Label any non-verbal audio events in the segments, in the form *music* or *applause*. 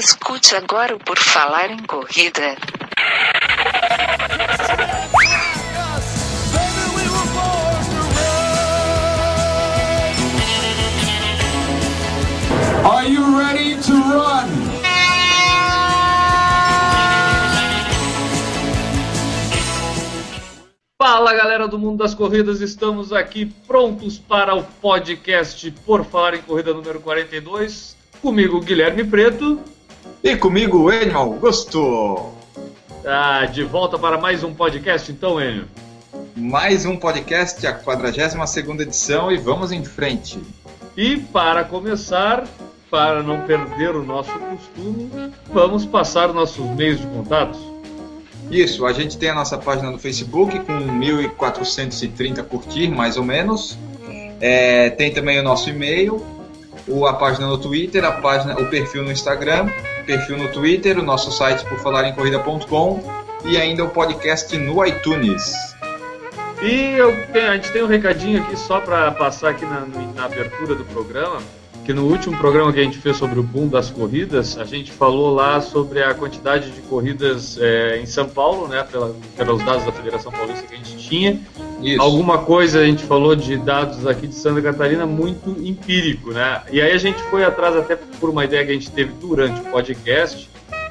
Escute agora o Por Falar em Corrida. Are you ready to run? Fala galera do mundo das corridas, estamos aqui prontos para o podcast Por Falar em Corrida número 42. Comigo, Guilherme Preto. E comigo, Enio Augusto. Ah, de volta para mais um podcast, então, Enio. Mais um podcast, a 42 edição, e vamos em frente. E para começar, para não perder o nosso costume, vamos passar nossos meios de contato. Isso, a gente tem a nossa página no Facebook com 1.430 curtir, mais ou menos. É, tem também o nosso e-mail, a página no Twitter, a página, o perfil no Instagram, perfil no Twitter, o nosso site por falarencorrida.com e ainda o podcast no iTunes. E eu a gente tem um recadinho aqui só para passar aqui na, na abertura do programa, que no último programa que a gente fez sobre o boom das corridas, a gente falou lá sobre a quantidade de corridas é, em São Paulo, né, pela, pelos dados da Federação Paulista que a gente tinha. Isso. Alguma coisa a gente falou de dados aqui de Santa Catarina muito empírico, né? E aí a gente foi atrás até por uma ideia que a gente teve durante o podcast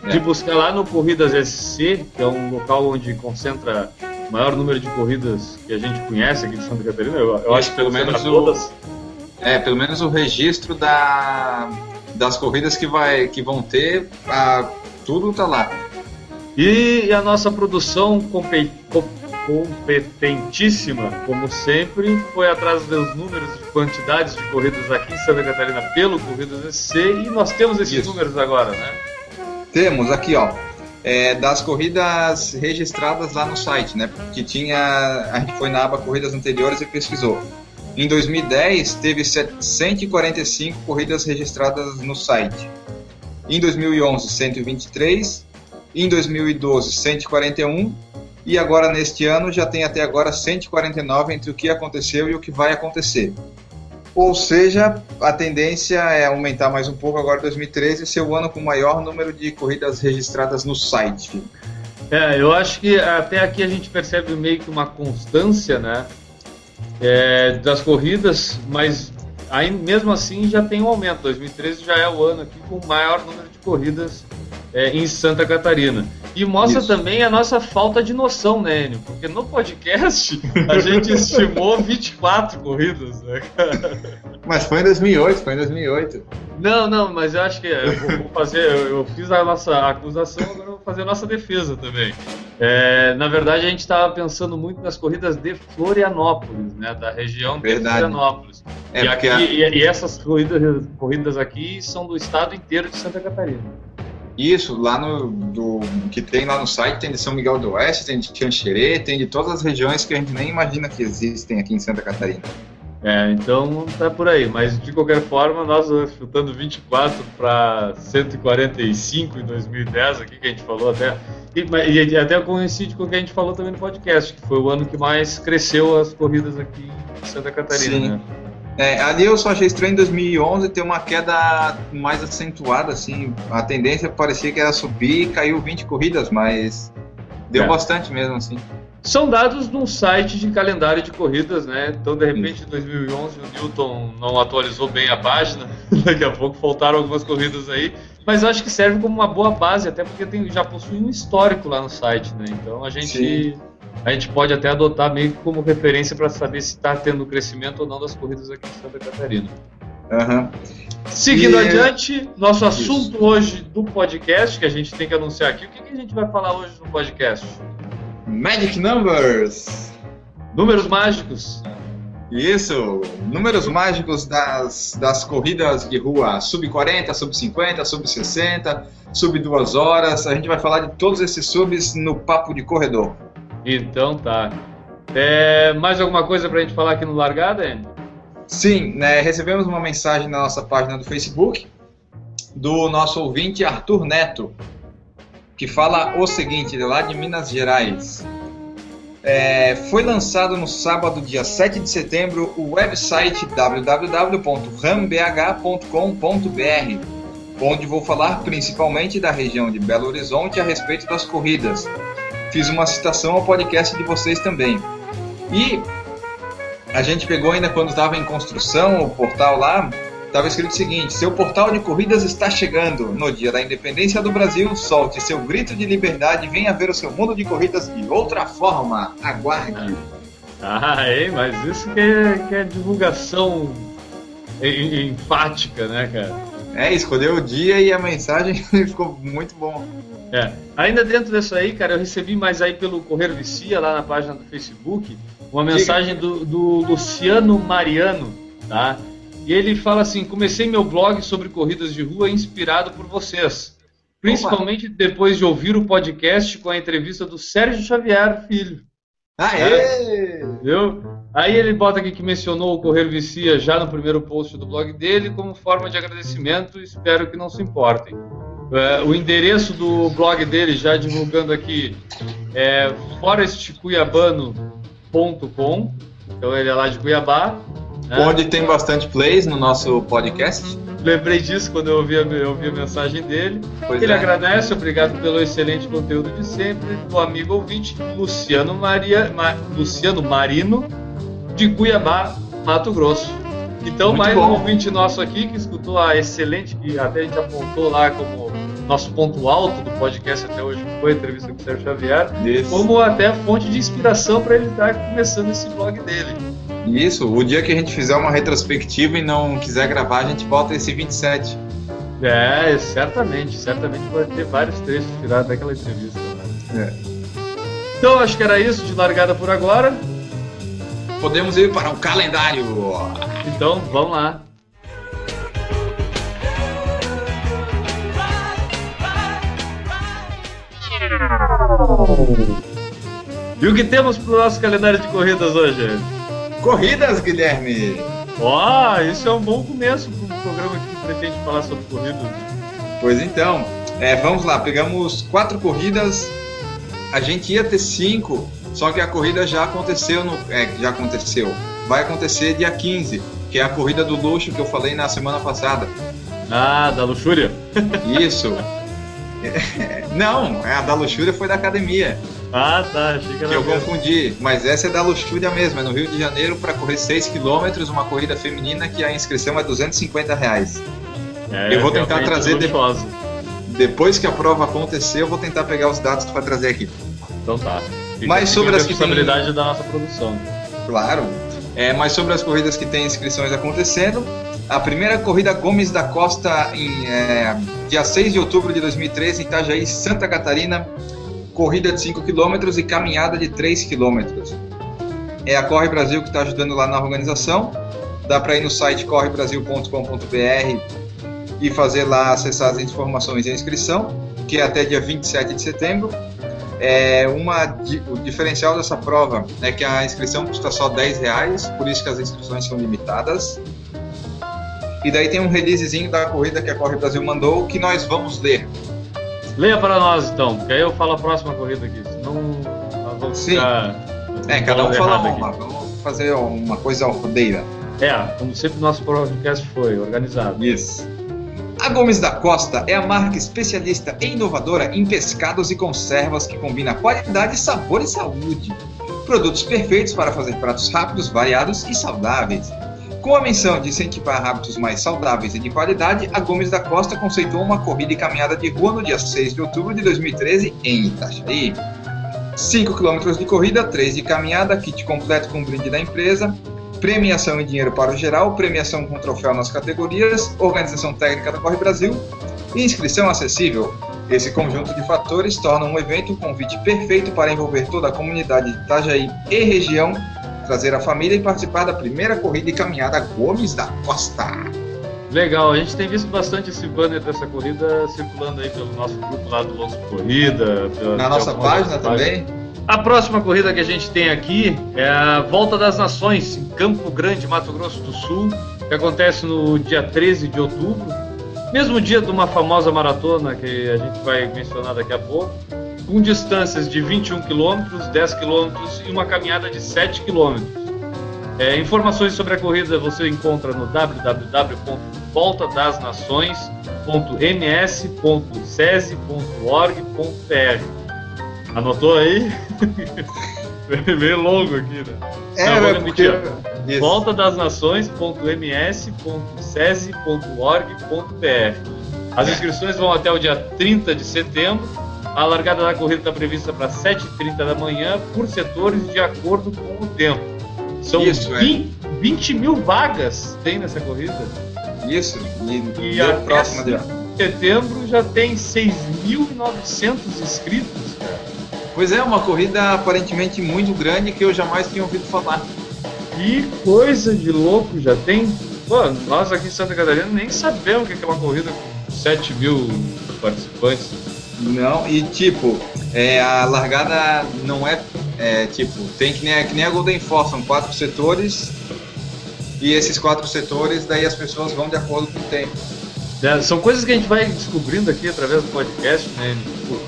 de É. buscar lá no Corridas SC, que é um local onde concentra o maior número de corridas que a gente conhece aqui de Santa Catarina. Eu, eu acho que pelo menos o- todas. É, pelo menos o registro da, das corridas que, vai, que vão ter, ah, tudo tá lá. E a nossa produção compe- com- competentíssima, como sempre, foi atrás dos números de quantidades de corridas aqui em Santa Catarina pelo Corridas SC e nós temos esses Isso. números agora, né? Temos aqui, ó, é, das corridas registradas lá no site, né? Que tinha. A gente foi na aba corridas anteriores e pesquisou. Em 2010, teve 145 corridas registradas no site. Em 2011, 123. Em 2012, 141. E agora, neste ano, já tem até agora 149 entre o que aconteceu e o que vai acontecer. Ou seja, a tendência é aumentar mais um pouco agora 2013 ser o ano com o maior número de corridas registradas no site. É, eu acho que até aqui a gente percebe meio que uma constância, né? É, das corridas, mas aí, mesmo assim já tem um aumento. 2013 já é o ano aqui com o maior número de corridas é, em Santa Catarina. E mostra Isso. também a nossa falta de noção, né, Enio? Porque no podcast a gente estimou *laughs* 24 corridas, né? Mas foi em 2008, foi em 2008. Não, não, mas eu acho que eu vou fazer. Eu, fiz a nossa acusação, agora eu vou fazer a nossa defesa também. É, na verdade, a gente estava pensando muito nas corridas de Florianópolis, né? Da região de Verdade. Florianópolis. É e, aqui- a- e- e essas corridas, corridas aqui são do estado inteiro de Santa Catarina. Isso, lá no do, que tem lá no site, tem de São Miguel do Oeste, tem de Xanxerê, tem de todas as regiões que a gente nem imagina que existem aqui em Santa Catarina. É, então tá por aí. Mas de qualquer forma, nós uh, chutando 24 para 145 em 2010, aqui que a gente falou até. E, e até coincide com o que a gente falou também no podcast, que foi o ano que mais cresceu as corridas aqui em Santa Catarina. Sim. Né? É, ali eu só achei estranho em 2011 ter uma queda mais acentuada, assim. A tendência parecia que era subir e caiu 20 corridas, mas deu É. bastante mesmo, assim. São dados de um site de calendário de corridas, né? Então, de repente, em 2011, o Newton não atualizou bem a página. *laughs* Daqui a pouco faltaram algumas corridas aí. Mas eu acho que serve como uma boa base, até porque tem, já possui um histórico lá no site, né? Então, a gente, Sim. A gente pode até adotar meio que como referência para saber se está tendo crescimento ou não das corridas aqui em Santa Catarina. Aham. Seguindo E- adiante, nosso Isso. assunto hoje do podcast, que a gente tem que anunciar aqui. O que, que a gente vai falar hoje no podcast? Magic Numbers! Números mágicos. Isso, números mágicos das, das corridas de rua, sub 40, sub 50, sub 60, sub 2 horas. A gente vai falar de todos esses subs no Papo de Corredor. Então tá. É, mais alguma coisa pra gente falar aqui no Largada, Andy? Sim, né, recebemos uma mensagem na nossa página do Facebook do nosso ouvinte Arthur Neto, que fala o seguinte, lá de Minas Gerais. É, foi lançado no sábado, dia 7 de setembro, o website www.rambh.com.br. onde vou falar principalmente da região de Belo Horizonte a respeito das corridas. Fiz uma citação ao podcast de vocês também. E a gente pegou ainda quando estava em construção o portal lá, estava escrito o seguinte: seu portal de corridas está chegando. No dia da independência do Brasil, solte seu grito de liberdade e venha ver o seu mundo de corridas de outra forma. Aguarde. Ah, é, mas isso que é, que é divulgação enfática, né, cara? É, escolheu o dia e a mensagem *laughs* ficou muito bom. É. Ainda dentro disso aí, cara, eu recebi mais aí pelo Correio Vicia, lá na página do Facebook, uma mensagem do, do Luciano Mariano, tá? E ele fala assim: comecei meu blog sobre corridas de rua inspirado por vocês. Principalmente Opa. depois de ouvir o podcast com a entrevista do Sérgio Xavier, filho. Aê! Viu? Aí ele bota aqui que mencionou o Correio Vicia já no primeiro post do blog dele como forma de agradecimento. Espero que não se importem. É, o endereço do blog dele, já divulgando aqui, é forestcuiabano.com. Então ele é lá de Cuiabá. Né? Onde tem bastante plays no nosso podcast. Lembrei disso quando eu ouvi a, eu ouvi a mensagem dele. Pois ele é. agradece, obrigado pelo excelente conteúdo de sempre, do amigo ouvinte Luciano, Maria, Ma, Luciano Marino, de Cuiabá, Mato Grosso. Então, Muito mais bom. um ouvinte nosso aqui que escutou a excelente, que até a gente apontou lá como nosso ponto alto do podcast até hoje, foi a entrevista com o Sérgio Xavier, Isso. como até fonte de inspiração para ele estar começando esse blog dele. Isso, o dia que a gente fizer uma retrospectiva e não quiser gravar, a gente volta esse 27. É, certamente, certamente vai ter vários trechos tirados daquela entrevista. Né? É. Então, acho que era isso de largada por agora. Podemos ir para o calendário. Então, vamos lá. E o que temos para o nosso calendário de corridas hoje? Corridas, Guilherme! Ó, oh, isso é um bom começo para um programa que pretende falar sobre corridas. Pois então, é, vamos lá, pegamos quatro corridas, a gente ia ter cinco, só que a corrida já aconteceu, no, é, já aconteceu, vai acontecer dia 15, que é a corrida do luxo que eu falei na semana passada. Ah, da luxúria? Isso. *laughs* Não, a da luxúria foi da academia. Ah, tá. Achei que, que eu confundi. Mas essa é da luxúria mesmo. É no Rio de Janeiro para correr 6 km, uma corrida feminina que a inscrição é 250 reais. É, eu vou tentar trazer depois. Depois que a prova acontecer, eu vou tentar pegar os dados para trazer aqui. Então tá. Mas sobre as que tem... da nossa produção. Claro. É, mas sobre as corridas que tem inscrições acontecendo, a primeira corrida Gomes da Costa em é, dia 6 de outubro de 2013 em Itajaí, Santa Catarina, corrida de 5 km e caminhada de 3 km. É a Corre Brasil que está ajudando lá na organização. Dá para ir no site correbrasil.com.br e fazer lá, acessar as informações e a inscrição, que é até dia 27 de setembro. É uma, o diferencial dessa prova é que a inscrição custa só 10 reais, por isso que as inscrições são limitadas. E daí tem um releasezinho da corrida que a Corre Brasil mandou que nós vamos ler. Leia para nós então, porque aí eu falo a próxima corrida aqui, senão nós vamos Sim. ficar. É, cada um fala uma, vamos fazer uma coisa rodeira. É, como sempre nosso podcast foi organizado. Isso. A Gomes da Costa é a marca especialista e inovadora em pescados e conservas que combina qualidade, sabor e saúde. Produtos perfeitos para fazer pratos rápidos, variados e saudáveis. Com a menção de incentivar hábitos mais saudáveis e de qualidade, a Gomes da Costa conceitou uma corrida e caminhada de rua no dia 6 de outubro de 2013 em Itajaí. 5 km de corrida, 3 de caminhada, kit completo com brinde da empresa, premiação em dinheiro para o geral, premiação com troféu nas categorias, organização técnica da Corre Brasil e inscrição acessível. Esse conjunto de fatores torna um evento um convite perfeito para envolver toda a comunidade de Itajaí e região trazer a família e participar da primeira corrida e caminhada Gomes da Costa. Legal, a gente tem visto bastante esse banner dessa corrida circulando aí pelo nosso grupo lá do Loucos Corrida. Pela, Na nossa página também. A próxima corrida que a gente tem aqui é a Volta das Nações, em Campo Grande, Mato Grosso do Sul, que acontece no dia 13 de outubro, mesmo dia de uma famosa maratona que a gente vai mencionar daqui a pouco com distâncias de 21 km, 10 km e uma caminhada de 7 km. É, informações sobre a corrida você encontra no www.voltadasnações.ms.sese.org.br. Anotou aí? *laughs* Meio longo aqui, né? É, Não, porque-. Isso. Volta das nações.ms.sese.org.br. As inscrições vão até o dia 30 de setembro. A largada da corrida está prevista para 7h30 da manhã, por setores, de acordo com o tempo. São Isso, é. 20, 20 mil vagas tem nessa corrida. Isso. E, E e a a próxima de setembro já tem 6.900 inscritos, cara. Pois é, uma corrida aparentemente muito grande que eu jamais tinha ouvido falar. Que coisa de louco já tem. Pô, nós aqui em Santa Catarina nem sabemos o que é uma corrida com 7 mil participantes. Não, e tipo, é, a largada não é, é, tipo, tem que nem, a- que nem a Golden Force, são quatro setores. E esses quatro setores, daí as pessoas vão de acordo com o tempo. né? São coisas que a gente vai descobrindo aqui através do podcast, né? Tipo,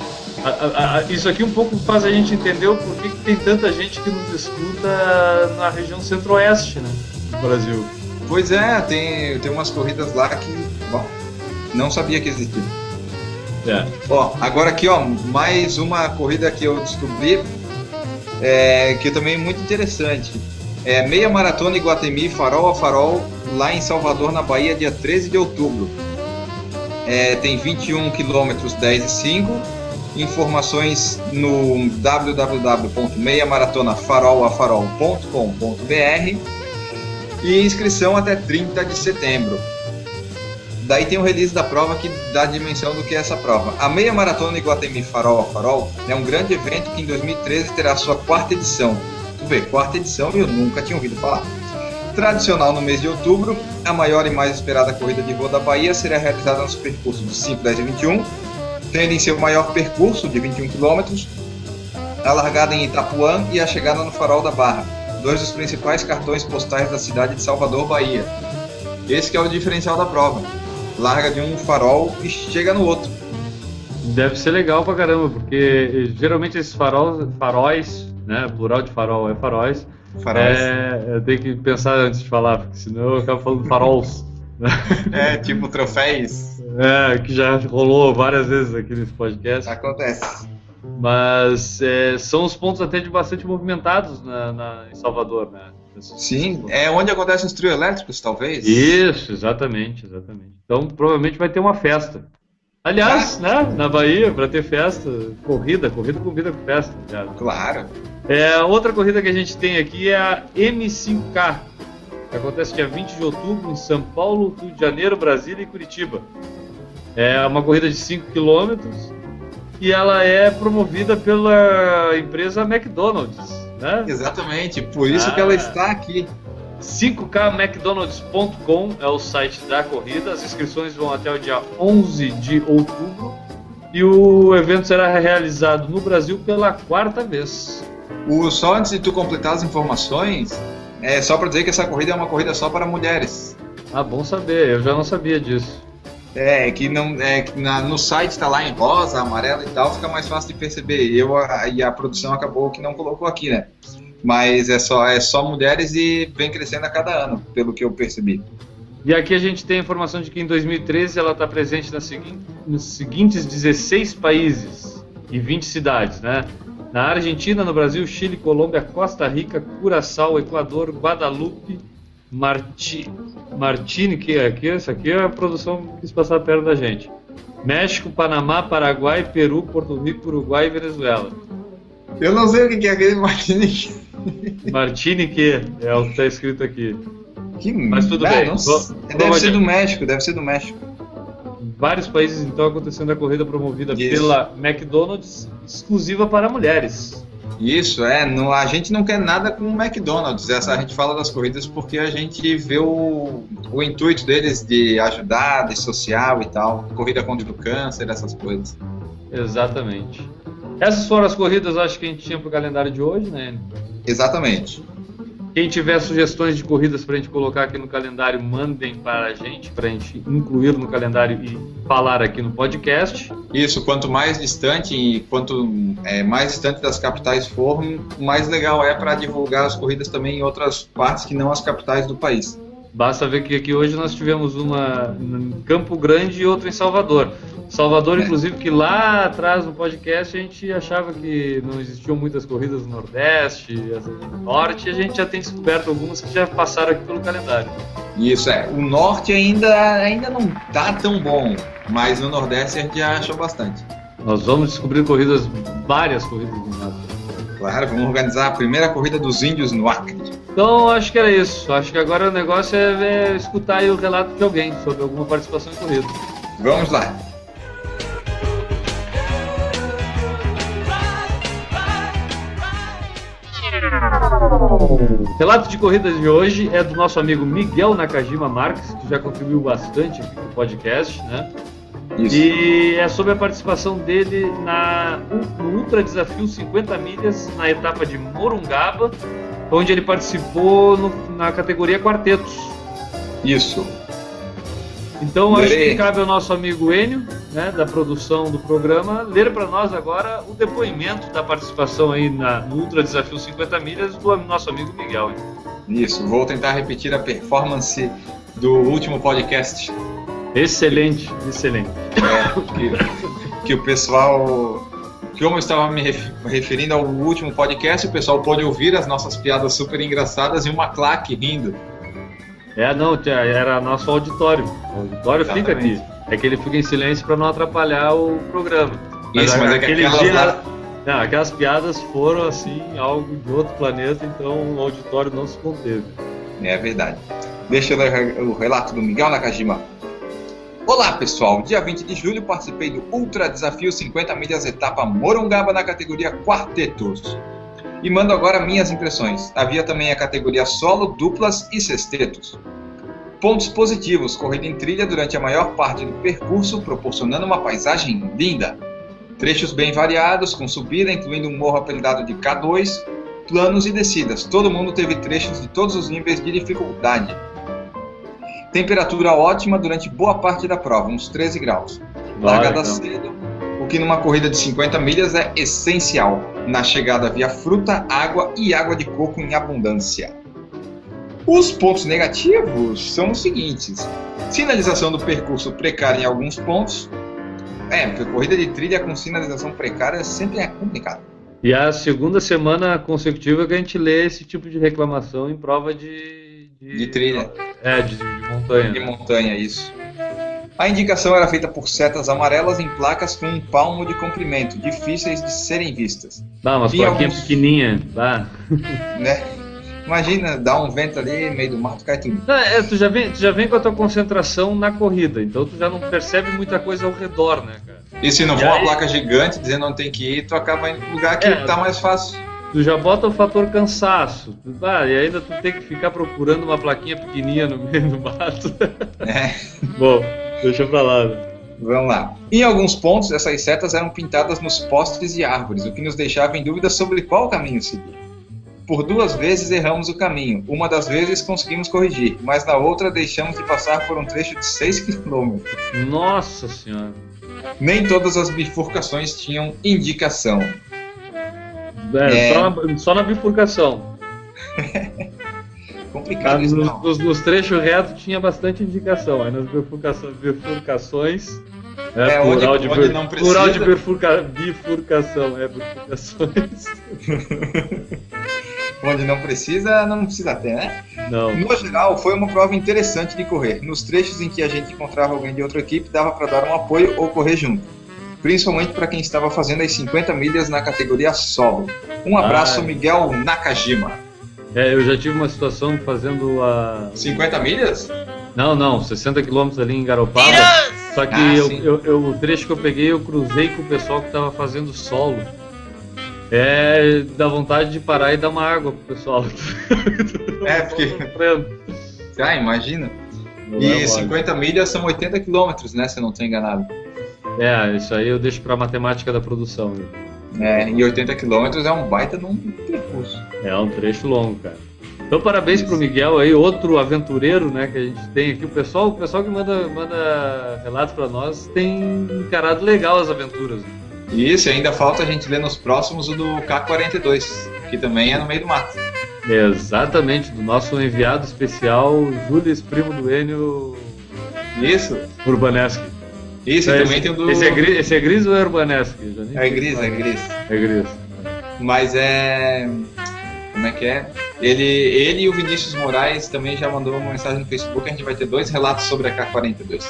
a- a- a- isso aqui um pouco faz a gente entender o porquê que tem tanta gente que nos escuta na região centro-oeste, né? Do Brasil. Pois é, tem, tem umas corridas lá que, bom, não sabia que existia. É. Ó, agora aqui, ó, mais uma corrida que eu descobri, é, que também é muito interessante. É meia maratona Iguatemi, farol a farol, lá em Salvador, na Bahia, dia 13 de outubro. É, tem 21 quilômetros 10 e 5. Informações no www.meiamaratonafarolafarol.com.br e inscrição até 30 de setembro. Daí tem o release da prova que dá a dimensão do que é essa prova. A Meia Maratona Iguatemi Farol a Farol é um grande evento que em 2013 terá sua quarta edição. Tu vê, quarta edição e eu nunca tinha ouvido falar. Tradicional no mês de outubro, a maior e mais esperada corrida de rua da Bahia será realizada nos percursos de 5, 10 e 21, tendo em seu maior percurso, de 21 km, a largada em Itapuã e a chegada no Farol da Barra, dois dos principais cartões postais da cidade de Salvador, Bahia. Esse que é o diferencial da prova. Larga de um farol e chega no outro. Deve ser legal pra caramba, porque geralmente esses faróis, faróis né? Plural de farol é faróis. Faróis. É, eu tenho que pensar antes de falar, porque senão eu acabo falando farols. É, *laughs* tipo troféus. É, que já rolou várias vezes aqui nesse podcast. Acontece. Mas é, são os pontos até de bastante movimentados na, na- em Salvador, né? Sim, é onde acontecem os trio elétricos, talvez. Isso, exatamente, exatamente. Então provavelmente vai ter uma festa. Aliás, né, na Bahia, para ter festa, corrida, corrida convida com festa. cara. Claro. É, outra corrida que a gente tem aqui é a M5K, que acontece dia 20 de outubro em São Paulo, Rio de Janeiro, Brasília e Curitiba. É uma corrida de 5 km e ela é promovida pela empresa McDonald's, né? Exatamente, por isso Ah. que ela está aqui. 5kmcdonalds.com é o site da corrida. As inscrições vão até o dia 11 de outubro e o evento será realizado no Brasil pela quarta vez. O, só antes de tu completar as informações, é só para dizer que essa corrida é uma corrida só para mulheres. Ah, bom saber, eu já não sabia disso. É, que não é que na- no site está lá em rosa, amarelo e tal, fica mais fácil de perceber. E Eu a, e a produção acabou que não colocou aqui, né? Mas é só é só mulheres e vem crescendo a cada ano, pelo que eu percebi. E aqui a gente tem a informação de que em 2013 ela está presente nos seguintes 16 países e 20 cidades, né? Na Argentina, no Brasil, Chile, Colômbia, Costa Rica, Curaçao, Equador, Guadalupe, Marti... Martini, que é aqui, essa aqui é a produção que quis passar perto da gente. México, Panamá, Paraguai, Peru, Porto Rico, Uruguai e Venezuela. Eu não sei o que é aquele Martinique. Martini que é o que está escrito aqui. Que Mas tudo ah, bem. deve ser adiante. do México, deve ser do México. Vários países então acontecendo a corrida promovida Isso. pela McDonald's exclusiva para mulheres. Isso, é. não- a gente não quer nada com o McDonald's. Essa, a gente fala das corridas porque a gente vê o, o intuito deles de ajudar, de social e tal. Corrida contra o câncer, essas coisas. Exatamente. Essas foram as corridas, acho que a gente tinha para o calendário de hoje, né? Exatamente. Quem tiver sugestões de corridas para a gente colocar aqui no calendário, mandem para a gente, para a gente incluir no calendário e falar aqui no podcast. Isso, quanto mais distante e quanto é, mais distante das capitais for, mais legal é para divulgar as corridas também em outras partes que não as capitais do país. Basta ver que aqui hoje nós tivemos uma em Campo Grande e outra em Salvador. Salvador, inclusive, que lá atrás no podcast a gente achava que não existiam muitas corridas no Nordeste, no Norte, e a gente já tem descoberto algumas que já passaram aqui pelo calendário. Isso é, o norte ainda, ainda não tá tão bom, mas no nordeste a gente já achou bastante. Nós vamos descobrir corridas, várias corridas do nada. Claro, vamos organizar a primeira corrida dos índios no Acre. Então, acho que era isso. Acho que agora o negócio é, é escutar o relato de alguém sobre alguma participação em corrida. Vamos lá. Relato de corrida de hoje é do nosso amigo Miguel Nakajima Marques, que já contribuiu bastante aqui no podcast, né? Isso. E é sobre a participação dele na, no Ultra Desafio 50 milhas na etapa de Morungaba, onde ele participou no- na categoria quartetos. Isso. Então acho que cabe ao nosso amigo Enio, né, da produção do programa, ler para nós agora o depoimento da participação aí na, no Ultra Desafio 50 milhas do nosso amigo Miguel. hein? Isso. Vou tentar repetir a performance do último podcast Excelente, excelente. é, que, que o pessoal. Que como eu estava me ref- referindo ao último podcast, o pessoal pôde ouvir as nossas piadas super engraçadas e uma claque rindo. É, não, era nosso auditório. O auditório fica aqui. Exatamente. É que ele fica em silêncio para não atrapalhar o programa. Isso, mas é que dia, não, aquelas piadas foram assim, algo de outro planeta, então o auditório não se conteve. É verdade. Deixa o relato do Miguel Nakajima. Olá pessoal, dia 20 de julho participei do Ultra Desafio 50 milhas etapa Morungaba na categoria Quartetos. E mando agora minhas impressões. Havia também a categoria solo, duplas e sextetos. Pontos positivos: corrida em trilha durante a maior parte do percurso, proporcionando uma paisagem linda. Trechos bem variados, com subida, incluindo um morro apelidado de K2, planos e descidas. Todo mundo teve trechos de todos os níveis de dificuldade. Temperatura ótima durante boa parte da prova, uns 13 graus. Largada então. cedo, que numa corrida de 50 milhas é essencial. Na chegada havia fruta, água e água de coco em abundância. Os pontos negativos são os seguintes: sinalização do percurso precária em alguns pontos. É, porque corrida de trilha com sinalização precária sempre é complicado. E a segunda semana consecutiva que a gente lê esse tipo de reclamação em prova de. De trilha. É, de, de montanha. De montanha, isso. A indicação era feita por setas amarelas em placas com um palmo de comprimento, difíceis de serem vistas. Dá umas Tinha plaquinhas alguns- pequenininhas. Dá. Né? Imagina, dá um vento ali, meio do mato, cai tudo. Não, é, tu, já vem, tu já vem com a tua concentração na corrida, então tu já não percebe muita coisa ao redor, né, cara? E se não for uma aí? placa gigante dizendo onde tem que ir, tu acaba indo pro lugar que É. tá mais fácil. Tu já bota o fator cansaço. Tu- Ah, e ainda tu tem que ficar procurando uma plaquinha pequenininha no meio do mato. É. *laughs* Bom, deixa pra lá. né? Vamos lá. Em alguns pontos, essas setas eram pintadas nos postes e árvores, o que nos deixava em dúvida sobre qual caminho seguir. Por duas vezes erramos o caminho. Uma das vezes conseguimos corrigir, mas na outra deixamos de passar por um trecho de 6 km. *laughs* Nossa senhora. Nem todas as bifurcações tinham indicação. É, É. Só, na, só na bifurcação. *laughs* Complicado isso, nos, nos- nos trechos retos tinha bastante indicação. Aí nas bifurcações, bifurcações é, É, onde- plural, de, onde não plural de precisa. bifurca, bifurcação, é bifurcações. *laughs* Onde não precisa, não precisa ter, né? Não. No geral, foi uma prova interessante de correr. Nos trechos em que a gente encontrava alguém de outra equipe, dava para dar um apoio ou correr junto. Principalmente para quem estava fazendo as 50 milhas na categoria solo. Um abraço, Ah. Miguel Nakajima. É, eu já tive uma situação fazendo a. 50 milhas? Não, não, 60 quilômetros ali em Garopaba. Só que Ah, eu, eu- eu- o trecho que eu peguei, eu cruzei com o pessoal que estava fazendo solo. É, dá vontade de parar e dar uma água pro pessoal. *laughs* É, porque-. *laughs* Ah, imagina. Não é E mole. 50 milhas são 80 quilômetros, né? Se eu não estou enganado. É, isso aí eu deixo pra matemática da produção. É, e 80 quilômetros é um baita num percurso. É um trecho longo, cara. Então parabéns para o Miguel aí, outro aventureiro, né, que a gente tem aqui. O pessoal, o pessoal que manda, manda relatos para nós tem encarado legal as aventuras. Né? Isso, ainda falta a gente ler nos próximos o do K42, que também é no meio do mato. Exatamente, do nosso enviado especial, Júlio, primo do Enio. Isso. Urbaneschi. Isso, e também tem o do. Esse é, gris, esse é gris ou é Urbaneschi? É gris, é gris. É gris. Mas é. Como é que é? Ele, ele e o Vinícius Moraes também já mandou uma mensagem no Facebook. A gente vai ter dois relatos sobre a K42.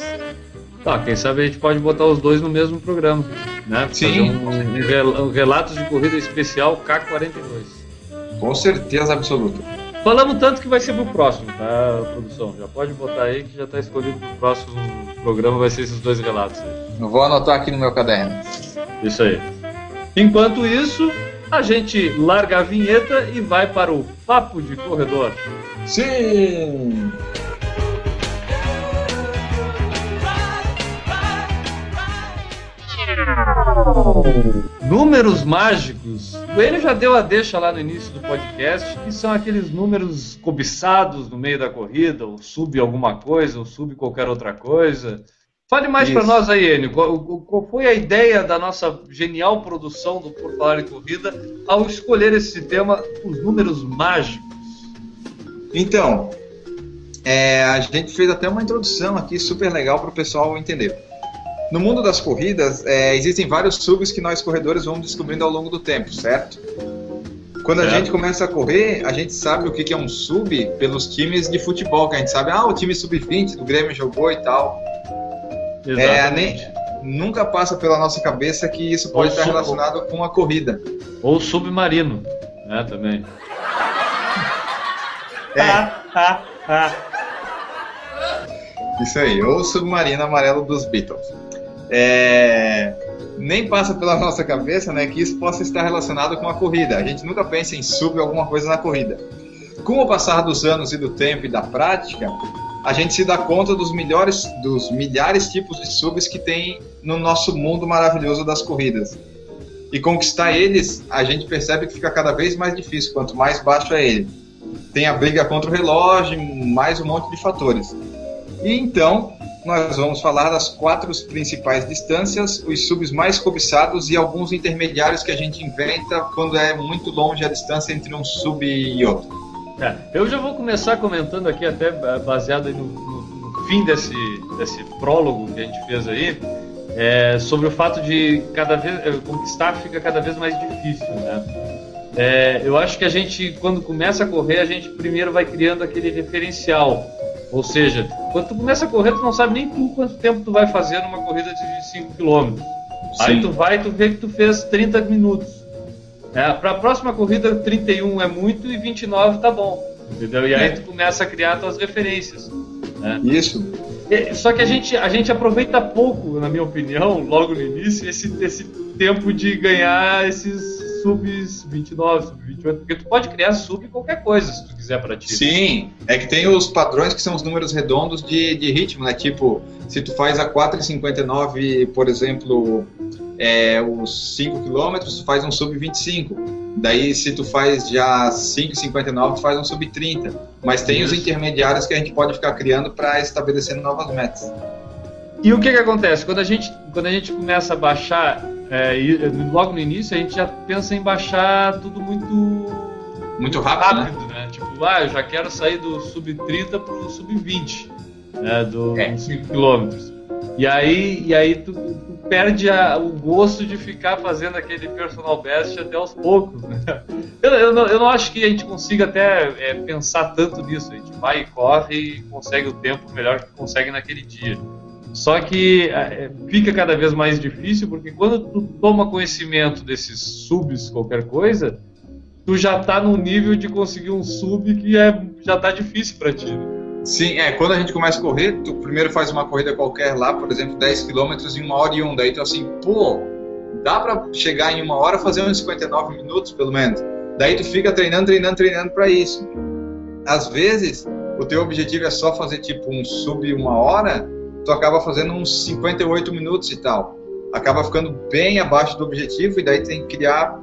Tá, quem sabe a gente pode botar os dois no mesmo programa, né? Sim. Um, um, um relatos de corrida especial K42. Com certeza absoluta. Falamos tanto que vai ser pro próximo, tá, produção? Já pode botar aí que já tá escolhido pro próximo programa, vai ser esses dois relatos aí. Eu vou anotar aqui no meu caderno. Isso aí. Enquanto isso, a gente larga a vinheta e vai para o Papo de Corredor. Sim! Números mágicos. O Enio já deu a deixa lá no início do podcast, que são aqueles números cobiçados no meio da corrida, ou sub alguma coisa, ou sub qualquer outra coisa. Fale mais para nós aí, Enio. Qual, qual, foi a ideia da nossa genial produção do Por Falar em Corrida ao escolher esse tema, os números mágicos? Então, é, a gente fez até uma introdução aqui super legal para o pessoal entender. No mundo das corridas, é, existem vários subs que nós corredores vamos descobrindo ao longo do tempo, certo? Quando a é. gente começa a correr, a gente sabe o que é um sub pelos times de futebol, que a gente sabe, ah, o time sub-20 do Grêmio jogou e tal. É, nem, nunca passa pela nossa cabeça que isso pode Ou estar relacionado com a corrida. Ou submarino, né, também. É. Ah, ah, ah. Isso aí, ou o submarino amarelo dos Beatles. É, nem passa pela nossa cabeça né, que isso possa estar relacionado com a corrida. A gente nunca pensa em sub alguma coisa na corrida. Com o passar dos anos e do tempo e da prática, a gente se dá conta dos melhores, dos milhares de tipos de subs que tem no nosso mundo maravilhoso das corridas. E conquistar eles, a gente percebe que fica cada vez mais difícil, quanto mais baixo é ele. Tem a briga contra o relógio, mais um monte de fatores. E então, nós vamos falar das quatro principais distâncias, os subs mais cobiçados e alguns intermediários que a gente inventa quando é muito longe a distância entre um sub e outro. É, eu já vou começar comentando aqui, até é, baseado no, no, no, fim desse, desse prólogo que a gente fez aí, é, sobre o fato de cada vez é, conquistar fica cada vez mais difícil, né? É, eu acho que a gente, quando começa a correr, a gente primeiro vai criando aquele referencial. Ou seja, quando tu começa a correr, tu não sabe nem tu quanto tempo tu vai fazer numa corrida de 5 km. Aí tu vai e tu vê que tu fez 30 minutos. É, para a próxima corrida, 31 é muito e 29 tá bom. Entendeu? E aí é. tu começa a criar tuas referências. Né? Isso. só que a gente, a gente aproveita pouco, na minha opinião, logo no início, esse, esse tempo de ganhar esses subs 29, sub 28, porque tu pode criar sub qualquer coisa se tu quiser para ti. Sim, é que tem os padrões que são os números redondos de, de ritmo, né? Tipo, se tu faz a 4,59, por exemplo, é, os 5 km, tu faz um sub 25. Daí, se tu faz já 5,59, tu faz um sub 30. Mas tem Isso. os intermediários que a gente pode ficar criando para estabelecer novas metas. E o que que acontece? Quando a gente, quando a gente começa a baixar, é, logo no início, a gente já pensa em baixar tudo muito... Muito rápido, rápido né? né? Tipo, ah, eu já quero sair do sub 30 pro sub 20, né? Do é. 5 km. E aí, e aí tu, tu perde a, o gosto de ficar fazendo aquele personal best até aos poucos. Né? Eu, eu, não, eu não acho que a gente consiga até é, pensar tanto nisso. A gente vai e corre e consegue o tempo melhor que consegue naquele dia. Só que é, fica cada vez mais difícil porque quando tu toma conhecimento desses subs, qualquer coisa, tu já está no nível de conseguir um sub que é, já está difícil para ti. Né? Sim, é, quando a gente começa a correr, tu primeiro faz uma corrida qualquer lá, por exemplo, 10 km em uma hora e um, daí tu assim, pô, dá para chegar em uma hora fazer uns 59 minutos, pelo menos. Daí tu fica treinando, treinando, treinando para isso. Às vezes, o teu objetivo é só fazer tipo um sub uma hora, tu acaba fazendo uns 58 minutos e tal. Acaba ficando bem abaixo do objetivo e daí tem que criar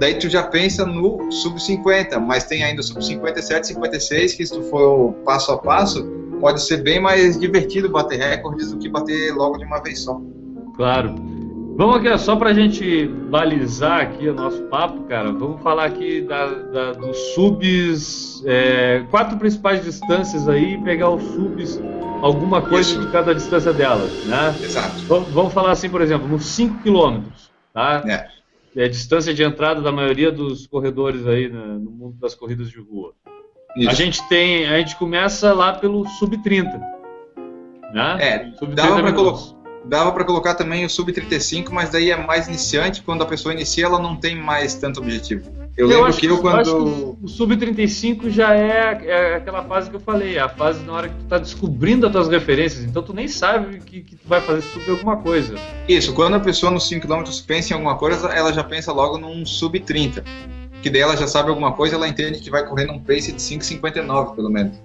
Daí tu já pensa no sub 50, mas tem ainda o sub 57, 56, que se tu for passo a passo, pode ser bem mais divertido bater recordes do que bater logo de uma vez só. Claro. Vamos aqui, só para a gente balizar aqui o nosso papo, cara, vamos falar aqui da, da, dos subs, é, quatro principais distâncias aí, pegar os subs, alguma coisa Isso. de cada distância delas, né? Exato. Vamos, vamos falar assim, por exemplo, nos 5 km, tá? É. É a distância de entrada da maioria dos corredores aí né, no mundo das corridas de rua. A Isso. gente tem, a gente começa lá pelo sub 30, né? É, sub dava pra minutos. Dava para colocar também o sub 35, mas daí é mais iniciante. Quando a pessoa inicia, ela não tem mais tanto objetivo. Eu, lembro acho que eu acho quando. que o sub 35 já é, é aquela fase que eu falei, é a fase na hora que tu tá descobrindo as tuas referências, então tu nem sabe que, que tu vai fazer sub alguma coisa. Isso, quando a pessoa nos 5 km pensa em alguma coisa, ela já pensa logo num sub 30. Que daí ela já sabe alguma coisa, ela entende que vai correr num pace de 5,59 pelo menos.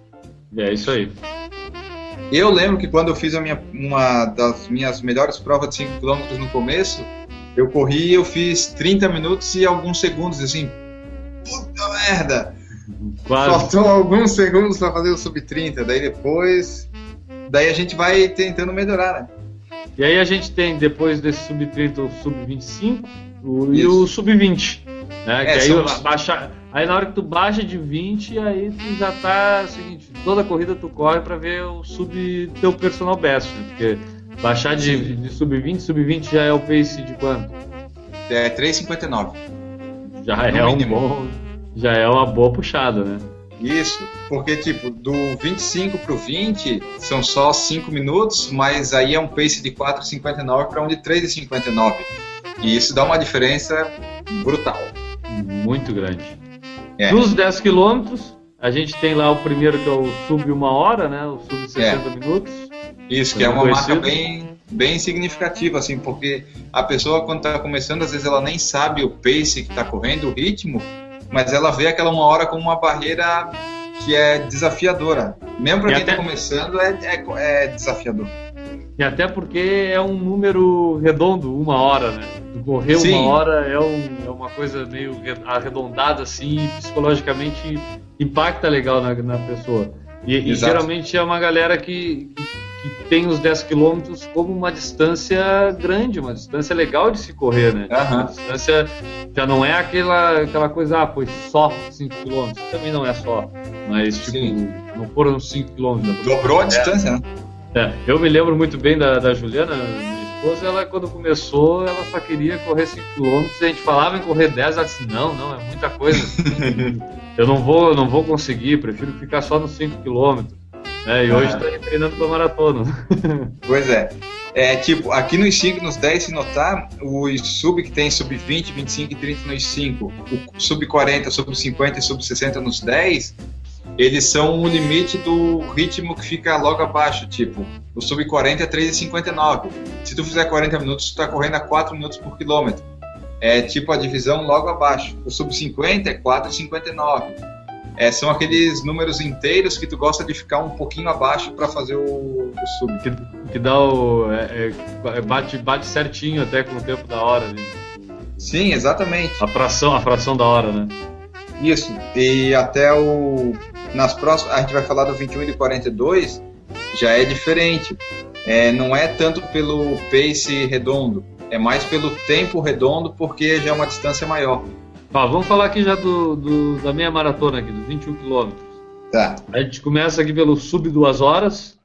É isso aí. Eu lembro que quando eu fiz a minha, uma das minhas melhores provas de 5 km no começo, eu corri eu fiz 30 minutos e alguns segundos, assim. Puta merda! Quase. Faltou alguns segundos para fazer o sub 30. Daí depois. Daí a gente vai tentando melhorar, né? E aí a gente tem, depois desse sub 30, o sub 25 o, e o sub 20. Né? É, que aí, baixa, aí na hora que tu baixa de 20, aí tu já tá. o seguinte, toda corrida tu corre pra ver o sub teu personal best, né? Porque baixar de, de sub 20, sub 20 já é o pace de quanto? É 3,59. Já No é um bom. Já é uma boa puxada, né? Isso, porque tipo, do 25 pro 20 são só 5 minutos, mas aí é um pace de 4,59 para um de 3,59. E isso dá uma diferença brutal. Muito grande. É. Dos 10 quilômetros, a gente tem lá o primeiro que é o sub uma hora, né? O sub 60 minutos. Isso, que é uma marca conhecido. bem, bem significativa, assim, porque a pessoa quando está começando, às vezes ela nem sabe o pace que está correndo, o ritmo, mas ela vê aquela uma hora como uma barreira que é desafiadora. Mesmo para quem está até- começando, é, é, é desafiador. E até porque é um número redondo, uma hora, né? Correr Sim. uma hora é, um- é uma coisa meio re- arredondada assim psicologicamente impacta legal na, na pessoa. E, e geralmente é uma galera que, que, que tem os 10 quilômetros como uma distância grande, uma distância legal de se correr, né? Aham. Uma distância já não é aquela, aquela coisa, ah, foi só 5 quilômetros. Também não é só. Mas, tipo, Sim. não foram 5 quilômetros. Dobrou a distância, né? É, eu me lembro muito bem da, da Juliana, minha esposa, ela quando começou, ela só queria correr 5 km, a gente falava em correr 10, ela disse, não, não, é muita coisa. *laughs* eu não vou, não vou conseguir, prefiro ficar só nos 5 km. É, e hoje Ah. está treinando para maratona. *laughs* Pois é. É, tipo, aqui nos 5, nos 10, se notar, os sub que tem sub 20, 25 e 30 nos 5, o sub 40, sub 50 e sub 60 nos 10, eles são o limite do ritmo que fica logo abaixo, tipo, o sub 40 é 3,59. Se tu fizer 40 minutos, tu tá correndo a 4 minutos por quilômetro. É tipo a divisão logo abaixo. O sub 50 é 4,59. É, são aqueles números inteiros que tu gosta de ficar um pouquinho abaixo para fazer o, o sub. Que, que dá o. é, é, bate, bate certinho até com o tempo da hora. né? Sim, exatamente. A fração, a fração da hora, né? Isso. E até o. Nas próximas. A gente vai falar do 21 e do 42, já é diferente. É, não é tanto pelo pace redondo, é mais pelo tempo redondo, porque já é uma distância maior. Ó, vamos falar aqui já do, do- da meia maratona aqui, dos 21 km. Tá. A gente começa aqui pelo sub 2 horas,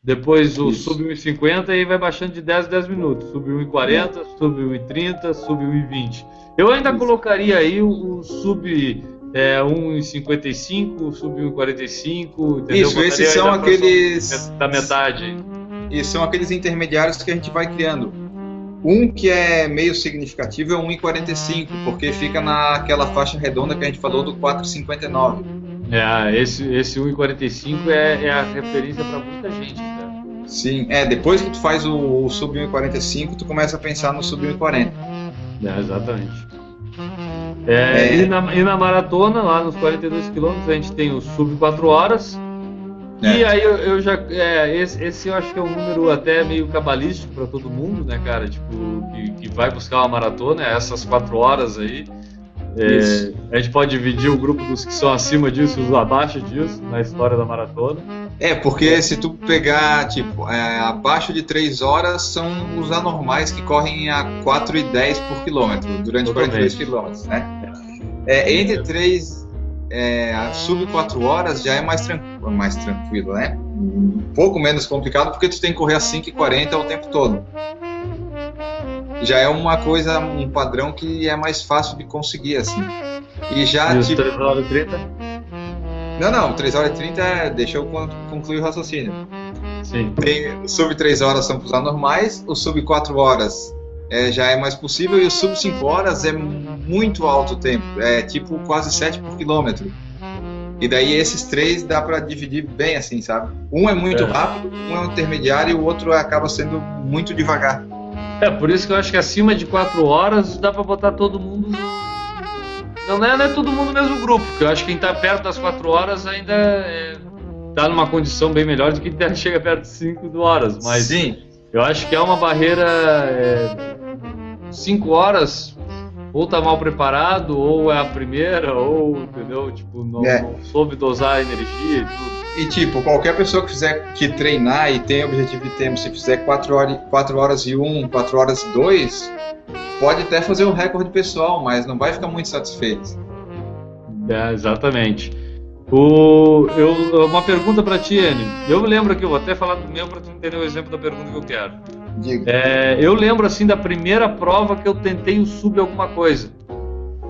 depois o Isso. sub 1,50 e vai baixando de 10 a 10 minutos. Sub 1,40, sub 1,30, sub 1,20. Eu ainda Isso. colocaria aí o, o sub é, 1,55, sub 1,45, entendeu? Isso, esses são aqueles. Da metade. E são aqueles intermediários que a gente vai criando. Um que é meio significativo é o 1,45, porque fica naquela faixa redonda que a gente falou do 4,59. É, esse, esse 1,45 é, é a referência para muita gente. Cara. Sim, é, depois que tu faz o, o sub 1,45, tu começa a pensar no sub 1,40. É, exatamente. É, É. E, na, e na maratona, lá nos 42 quilômetros, a gente tem o sub 4 horas. É. E aí eu, eu já. é, esse, esse eu acho que é um número até meio cabalístico para todo mundo, né, cara? Tipo, que, que vai buscar uma maratona, é essas 4 horas aí. É, a gente pode dividir o grupo dos que são acima disso e os abaixo disso na história da maratona. É, porque se tu pegar, tipo, é, abaixo de 3 horas são os anormais que correm a 4 e 10 por quilômetro, durante Totalmente. 42 quilômetros, né? É, entre 3, é, sub 4 horas já é mais, tran mais tranquilo, né? Um pouco menos complicado porque tu tem que correr a 5 e 40 o tempo todo. Já é uma coisa, um padrão que é mais fácil de conseguir, assim. E já, e tipo... 3 horas e 30? Não, não, 3 horas e 30 é... Deixa eu con- concluir o raciocínio. Sim. Tem, sub 3 horas são para os anormais, o sub 4 horas é, já é mais possível e o sub 5 horas é muito alto o tempo, é tipo quase 7 por quilômetro. E daí esses três dá para dividir bem assim, sabe? Um é muito É. rápido, um é um intermediário e o outro acaba sendo muito devagar. É, por isso que eu acho que acima de 4 horas dá pra botar todo mundo. Não é, não é todo mundo no mesmo grupo, porque eu acho que quem tá perto das 4 horas ainda é, tá numa condição bem melhor do que quem *laughs* chega perto de 5 horas. Mas Sim, eu acho que é uma barreira. 5 horas, ou tá mal preparado, ou é a primeira, ou, entendeu? Tipo, não, É. não soube dosar a energia e tudo. e tipo, qualquer pessoa que fizer que treinar e tem objetivo de tempo, se fizer 4 horas, 4 horas e 1, 4 horas e 2, pode até fazer um recorde pessoal, mas não vai ficar muito satisfeito. É, exatamente. O, eu, uma pergunta pra ti, Enio. Eu lembro aqui, eu vou até falar do meu pra tu entender o exemplo da pergunta que eu quero. Diga. É, eu lembro assim da primeira prova que eu tentei o sub alguma coisa.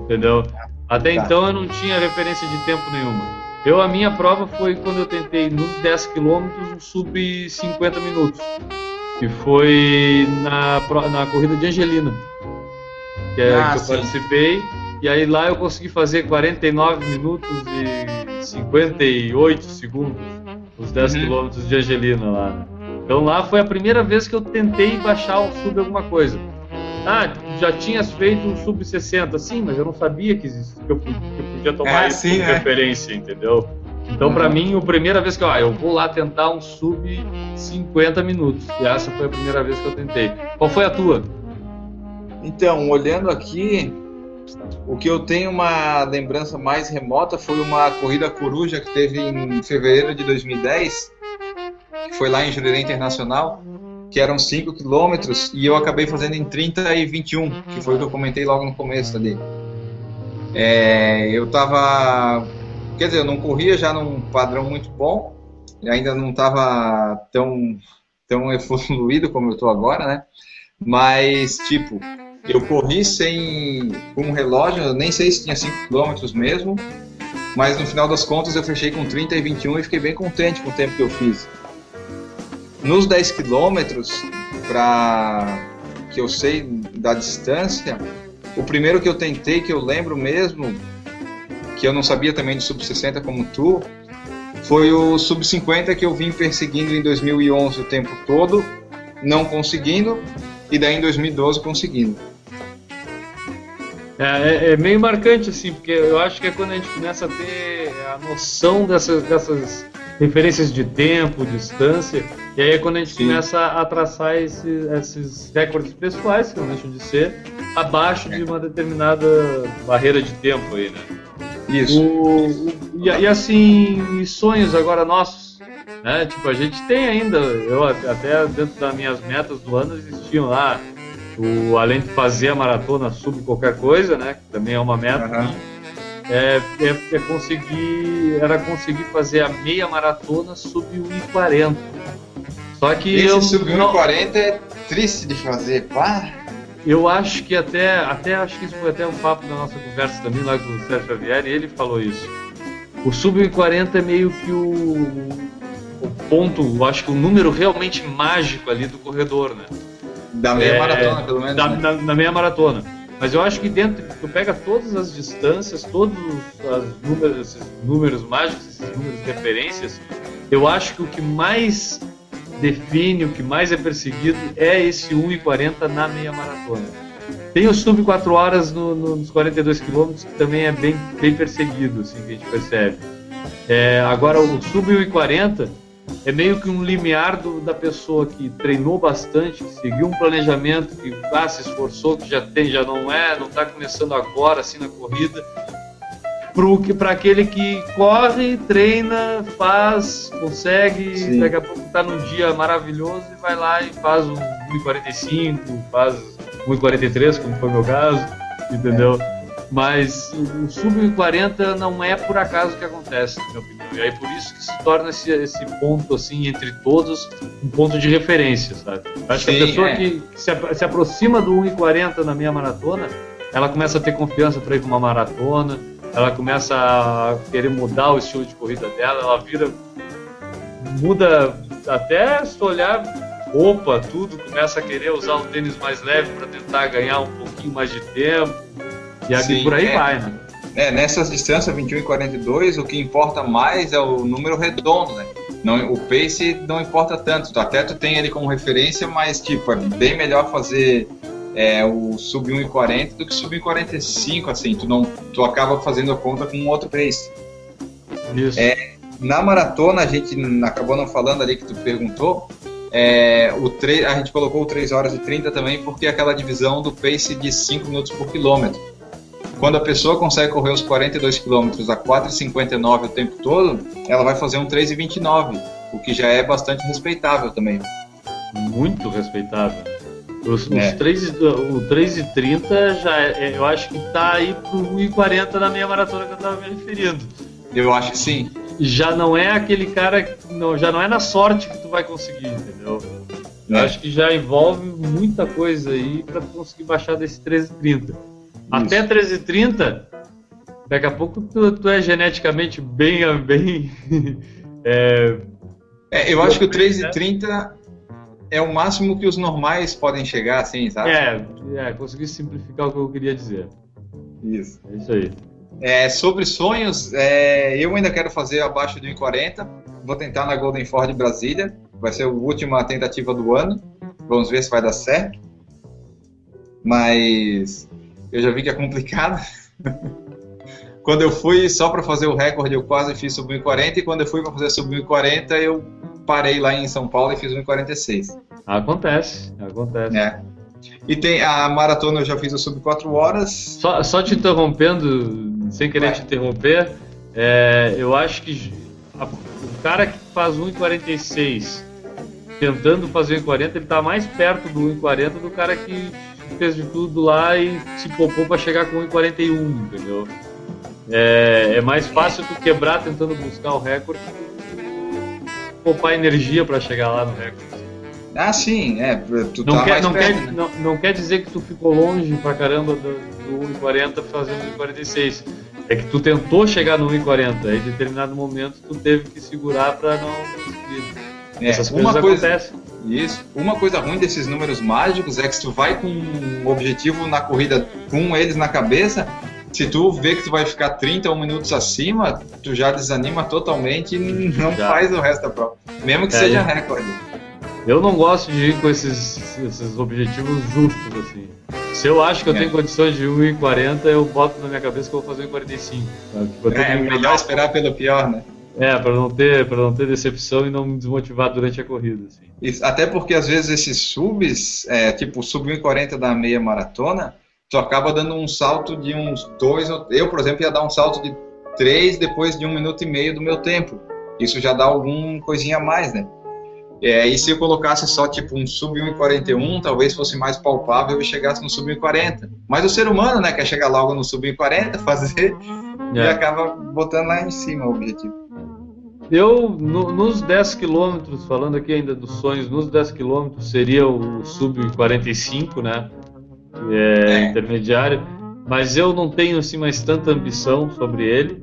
Entendeu? Até Tá. então eu não tinha referência de tempo nenhuma. Eu, a minha prova foi quando eu tentei nos 10 quilômetros um sub 50 minutos. Que foi na, na corrida de Angelina. Que, é, Ah, que eu sim. participei. E aí lá eu consegui fazer 49 minutos e 58 segundos os 10 Uhum. quilômetros de Angelina lá. Então lá foi a primeira vez que eu tentei baixar o sub alguma coisa. Ah, já tinhas feito um sub 60, sim, mas eu não sabia que, existia, que, eu, podia- que eu podia tomar É, isso sim, como é. referência, entendeu? Então, pra Uhum. mim, a primeira vez que eu, ah, eu vou lá tentar um sub 50 minutos. E essa foi a primeira vez que eu tentei. Qual foi a tua? Então, olhando aqui, o que eu tenho uma lembrança mais remota foi uma corrida coruja que teve em fevereiro de 2010, que foi lá em Jurerê Internacional, que eram 5 quilômetros, e eu acabei fazendo em 30 e 21, que foi o que eu comentei logo no começo ali. É, eu tava. Quer dizer, eu não corria já num padrão muito bom, ainda não estava tão, tão evoluído como eu estou agora, né? Mas, tipo, eu corri sem um relógio, nem sei se tinha 5 km mesmo, mas no final das contas eu fechei com 30 e 21 e fiquei bem contente com o tempo que eu fiz. Nos 10 km, para que eu sei da distância, o primeiro que eu tentei, que eu lembro mesmo, que eu não sabia também de sub 60 como tu, foi o sub 50 que eu vim perseguindo em 2011 o tempo todo, não conseguindo, e daí em 2012 conseguindo. É, é- é meio marcante, assim, porque eu acho que é quando a gente começa a ter a noção dessas, dessas referências de tempo, distância, e aí é quando a gente Sim. começa a traçar esse- esses recordes pessoais, que não deixam de ser, abaixo de uma determinada barreira de tempo aí, né? Isso. O, o- e, e assim, e sonhos agora nossos, né? Tipo, a gente tem ainda, eu até dentro das minhas metas do ano existiam lá, o, além de fazer a maratona sub qualquer coisa, né? Que também é uma meta, Aham. é, é, é conseguir, era conseguir fazer a meia maratona sub 1,40. Só que eu, Esse sub não- 1,40 é triste de fazer, pá. eu acho que até, até acho que isso foi até um papo da nossa conversa também lá com o Sérgio Xavier e ele falou isso. O sub 40 é meio que o, o ponto, eu acho que o número realmente mágico ali do corredor, né? Da meia É, maratona, pelo menos. Da- né? na, na meia maratona. Mas eu acho que dentro, tu pega todas as distâncias, todos os números, esses números mágicos, esses números de referências, eu acho que o que mais define, o que mais é perseguido é esse 1,40 na meia maratona. Tem o sub 4 horas no- no- nos 42 quilômetros, que também é bem, bem perseguido, assim, que a gente percebe. É, agora, o sub 1,40, é meio que um limiar do, da pessoa que treinou bastante, que seguiu um planejamento, que ah, se esforçou, que já tem, já não é, não está começando agora assim na corrida, para aquele que corre, treina, faz, consegue, Sim. daqui a pouco está num dia maravilhoso e vai lá e faz um 1,45, faz 1,43, como foi o meu caso, entendeu? É. Mas o sub-40 não é por acaso que acontece, na minha opinião. E aí por isso que se torna esse, esse ponto, assim, entre todos, um ponto de referência, sabe? Acho Sim, que a pessoa é. que se, se aproxima do 1,40 na minha maratona, ela começa a ter confiança para ir para uma maratona, ela começa a querer mudar o estilo de corrida dela, ela vira. muda até se olhar roupa, tudo, começa a querer usar um tênis mais leve para tentar ganhar um pouquinho mais de tempo e aqui por aí é, vai, né? É, nessas distâncias 21 e 42, o que importa mais é o número redondo, né? Não, o pace não importa tanto. Até tu tem ele como referência, mas tipo, é bem melhor fazer é, o sub 1,40 do que sub 1,45, assim, tu não tu acaba fazendo a conta com um outro pace. Isso. É, na maratona a gente acabou não falando ali que tu perguntou, é, o a gente colocou 3 horas e 30 também porque é aquela divisão do pace de 5 minutos por quilômetro. Quando a pessoa consegue correr os 42 quilômetros a 4,59 o tempo todo, ela vai fazer um 3,29, o que já é bastante respeitável também. Muito respeitável. Os, é. os 3, o 3,30 já é, é, eu acho que está aí pro 1,40 na meia maratona que eu estava me referindo. Eu acho que sim. Já não é aquele cara, não, já não é na sorte que tu vai conseguir, entendeu? Eu é. acho que já envolve muita coisa aí para conseguir baixar desse 13,30. Até 13h30, daqui a pouco tu, tu é geneticamente bem. bem *laughs* é... É, eu acho que o 13h30 é o máximo que os normais podem chegar, assim, sabe? É, é consegui simplificar o que eu queria dizer. Isso. É isso aí. É, sobre sonhos, é, eu ainda quero fazer abaixo de 1,40. Vou tentar na Golden Ford Brasília. Vai ser a última tentativa do ano. Vamos ver se vai dar certo. Mas eu já vi que é complicado. *laughs* quando eu fui só para fazer o recorde, eu quase fiz sub 1,40 e quando eu fui para fazer sub 1,40, eu parei lá em São Paulo e fiz 1,46. Acontece, acontece. É. E tem a maratona eu já fiz o sub 4 horas. Só, só te interrompendo, sem querer Vai. te interromper, é, eu acho que a, o cara que faz 1,46 tentando fazer 1,40, ele está mais perto do 1,40 do cara que fez de tudo lá e se poupou para chegar com 1,41, entendeu? É, é, mais fácil tu quebrar tentando buscar o recorde poupar energia para chegar lá no recorde. Ah, sim, é. Tu não, tá quer, não, perto, quer, né? não, não, quer dizer que tu ficou longe pra caramba do, do 1,40 fazendo 1,46. É que tu tentou chegar no 1,40 e em determinado momento tu teve que segurar para não conseguir. É, Essas coisas coisa, acontecem. Isso. Uma coisa ruim desses números mágicos é que se tu vai com um objetivo na corrida com eles na cabeça, se tu vê que tu vai ficar 30 minutos acima, tu já desanima totalmente e não já. faz o resto da prova. Mesmo que é, seja recorde. Eu não gosto de ir com esses, esses objetivos justos, assim. Se eu acho que eu é. tenho condições de 1,40, eu boto na minha cabeça que eu vou fazer 1,45. Tipo, é, melhor esperar pelo pior, né? É, para não ter para não ter decepção e não me desmotivar durante a corrida. Assim. Isso, até porque às vezes esses subs, é, tipo sub 1,40 da meia maratona, tu acaba dando um salto de uns dois. Eu, por exemplo, ia dar um salto de três depois de um minuto e meio do meu tempo. Isso já dá algum coisinha a mais, né? É, e se eu colocasse só tipo um sub 1,41, talvez fosse mais palpável e chegasse no sub 1,40. Mas o ser humano, né, quer chegar logo no sub 1,40, *laughs* fazer é. e acaba botando lá em cima o objetivo. Eu, no, nos 10 quilômetros, falando aqui ainda dos sonhos, nos 10 quilômetros seria o sub 45, né? É, é. Intermediário. Mas eu não tenho assim mais tanta ambição sobre ele.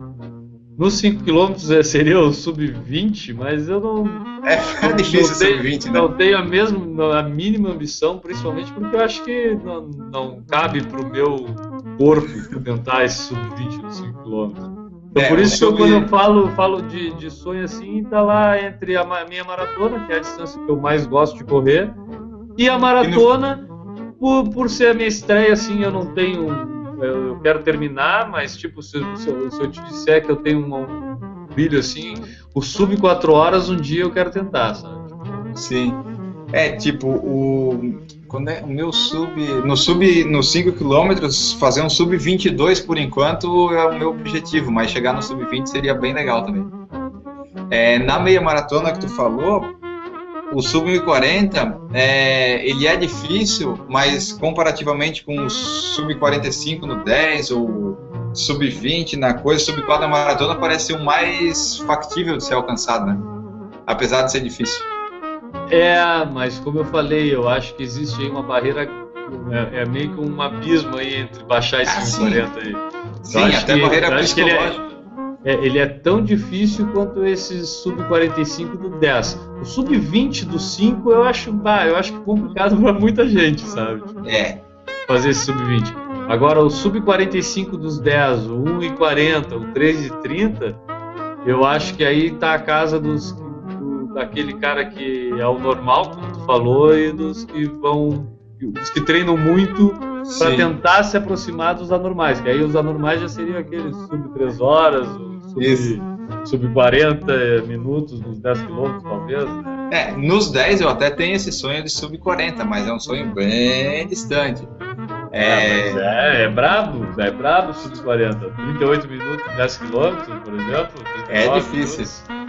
Nos 5 quilômetros é, seria o sub 20, mas eu não. É, é difícil sub 20, né? Não tenho a, mesma, a mínima ambição, principalmente porque eu acho que não, não cabe para o meu corpo tentar esse sub 20 nos 5 quilômetros. Então, é, por isso que eu, quando eu falo, falo de, de sonho assim, tá lá entre a minha maratona, que é a distância que eu mais gosto de correr, e a maratona, por, por ser a minha estreia, assim, eu não tenho. Eu, eu quero terminar, mas tipo, se, se, eu, se eu te disser que eu tenho uma, brilho assim. O sub 4 horas um dia eu quero tentar, sabe? Sim. É, tipo, o. Quando é, o meu sub. No sub. Nos 5 km, fazer um sub 22 por enquanto é o meu objetivo, mas chegar no sub 20 seria bem legal também. É, na meia maratona que tu falou, o sub 1040 é, ele é difícil, mas comparativamente com o sub 45 no 10 ou sub 20 na coisa, sub 4 na maratona parece ser o mais factível de ser alcançado, né? Apesar de ser difícil. É, mas como eu falei, eu acho que existe aí uma barreira, é, é meio que um abismo aí entre baixar esse Ah, 1040 aí. Sim, Eu até que- barreira é- psicológica. É, ele é tão difícil quanto esse sub 45 do 10. O sub 20 do 5 eu acho, bah, eu acho complicado *laughs* para muita gente, sabe? É, Fazer esse sub 20. Agora o sub 45 dos 10, o 1,40, o 3,30, eu acho que aí tá a casa dos do- daquele cara que é o normal, como tu falou, e dos que vão dos que treinam muito para tentar se aproximar dos anormais, que aí os anormais já seriam aqueles sub 3 horas, sub, Isso. sub 40 minutos, nos 10 quilômetros talvez. né? É, nos 10 eu até tenho esse sonho de sub 40, mas é um sonho bem distante. É, mas é, é brabo, é brabo sub 40. 38 minutos, 10 quilômetros, por exemplo. É 39 difícil. minutos.